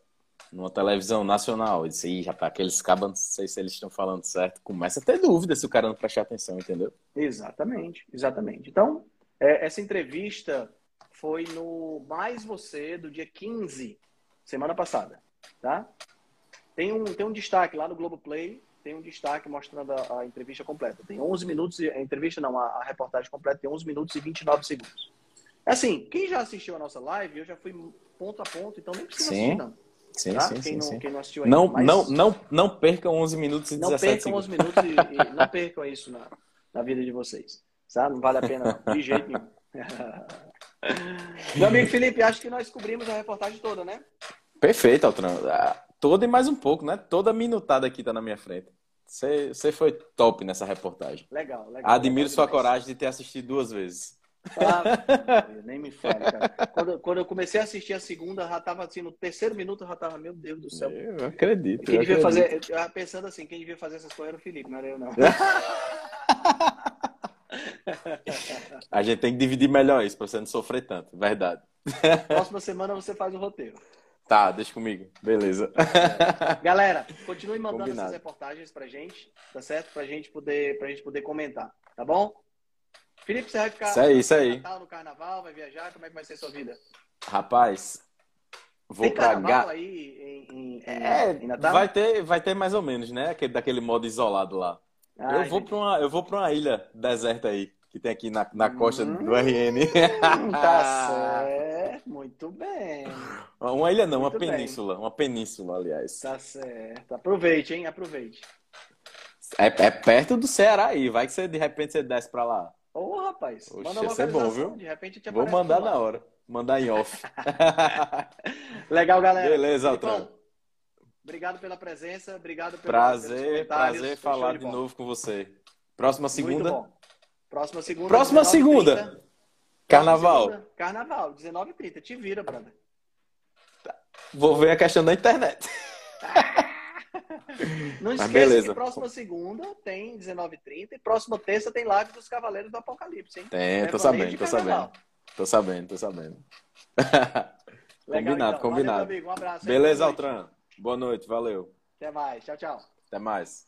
numa televisão nacional e diz, ih, rapaz, aqueles cabas, não sei se eles estão falando certo. Começa a ter dúvida se o cara não prestar atenção, entendeu? Exatamente, exatamente. Então, é, essa entrevista foi no Mais Você, do dia 15, semana passada, tá? Tem um, tem um destaque lá no Globoplay, tem um destaque mostrando a, a entrevista completa. Tem 11 minutos, e- a entrevista não, a, a reportagem completa tem 11 minutos e 29 segundos. Assim, quem já assistiu a nossa live, eu já fui ponto a ponto, então nem precisa Sim, assistir não. Sim, tá? sim, quem, sim, não, sim. quem não assistiu ainda. Não, mas não, não, não percam 11 minutos e não 17 percam 11 segundos. minutos e, e não percam isso na, na vida de vocês. Tá? Não vale a pena não, de jeito nenhum. Meu amigo Felipe, acho que nós cobrimos a reportagem toda, né? Perfeito, Altran. Toda e mais um pouco, né? Toda minutada aqui tá na minha frente. Você você foi top nessa reportagem. Legal, legal. Admiro legal sua demais. coragem de ter assistido duas vezes. Ah, nem me fale, cara. Quando, quando eu comecei a assistir a segunda, já tava assim, no terceiro minuto, eu já tava, meu Deus do céu. Eu acredito. Quem eu devia acredito. fazer, eu tava pensando assim, quem devia fazer essas coisas era o Felipe, não era eu não. A gente tem que dividir melhor isso pra você não sofrer tanto. Verdade. Próxima semana você faz o roteiro. Tá, deixa comigo. Beleza. Galera, continue mandando Combinado. essas reportagens pra gente, tá certo? Pra gente poder, pra gente poder comentar, tá bom? Felipe, você vai ficar Isso aí, isso no aí. Natal, no carnaval, vai viajar, como é que vai ser a sua vida? Rapaz, vou Tem pra Ga... aí em, em, em, É, em Natal? vai ter, vai ter mais ou menos, né? Aquele, daquele modo isolado lá. Ah, eu, vou pra uma, eu vou pra uma ilha deserta aí, que tem aqui na, na costa Hum. do RN. Tá certo, muito bem. Uma ilha não, uma Muito bem. península. Uma península, aliás. Tá certo. Aproveite, hein? Aproveite. É, é perto do Ceará aí. Vai que você, de repente, você desce pra lá. Ô, rapaz, Oxe, manda ia ser bom, viu? De repente te Vou mandar na hora. Mandar em off. Legal, galera. Beleza, Altran. Obrigado pela presença, obrigado pelo, Prazer, prazer falar de bola. novo com você. Próxima segunda. Próxima segunda. Próxima 19h30. segunda. Carnaval. Carnaval, 19h30. Te vira, brother. Vou ver a questão da internet. Não esqueça beleza. que próxima segunda tem 19h30 e próxima terça tem live dos Cavaleiros do Apocalipse, hein? Tem, tô Remanente sabendo, tô sabendo. Tô sabendo, tô sabendo. Combinado, então. combinado. Valeu. Um abraço. Beleza. Altran. Boa noite, valeu. Até mais. Tchau, tchau. Até mais.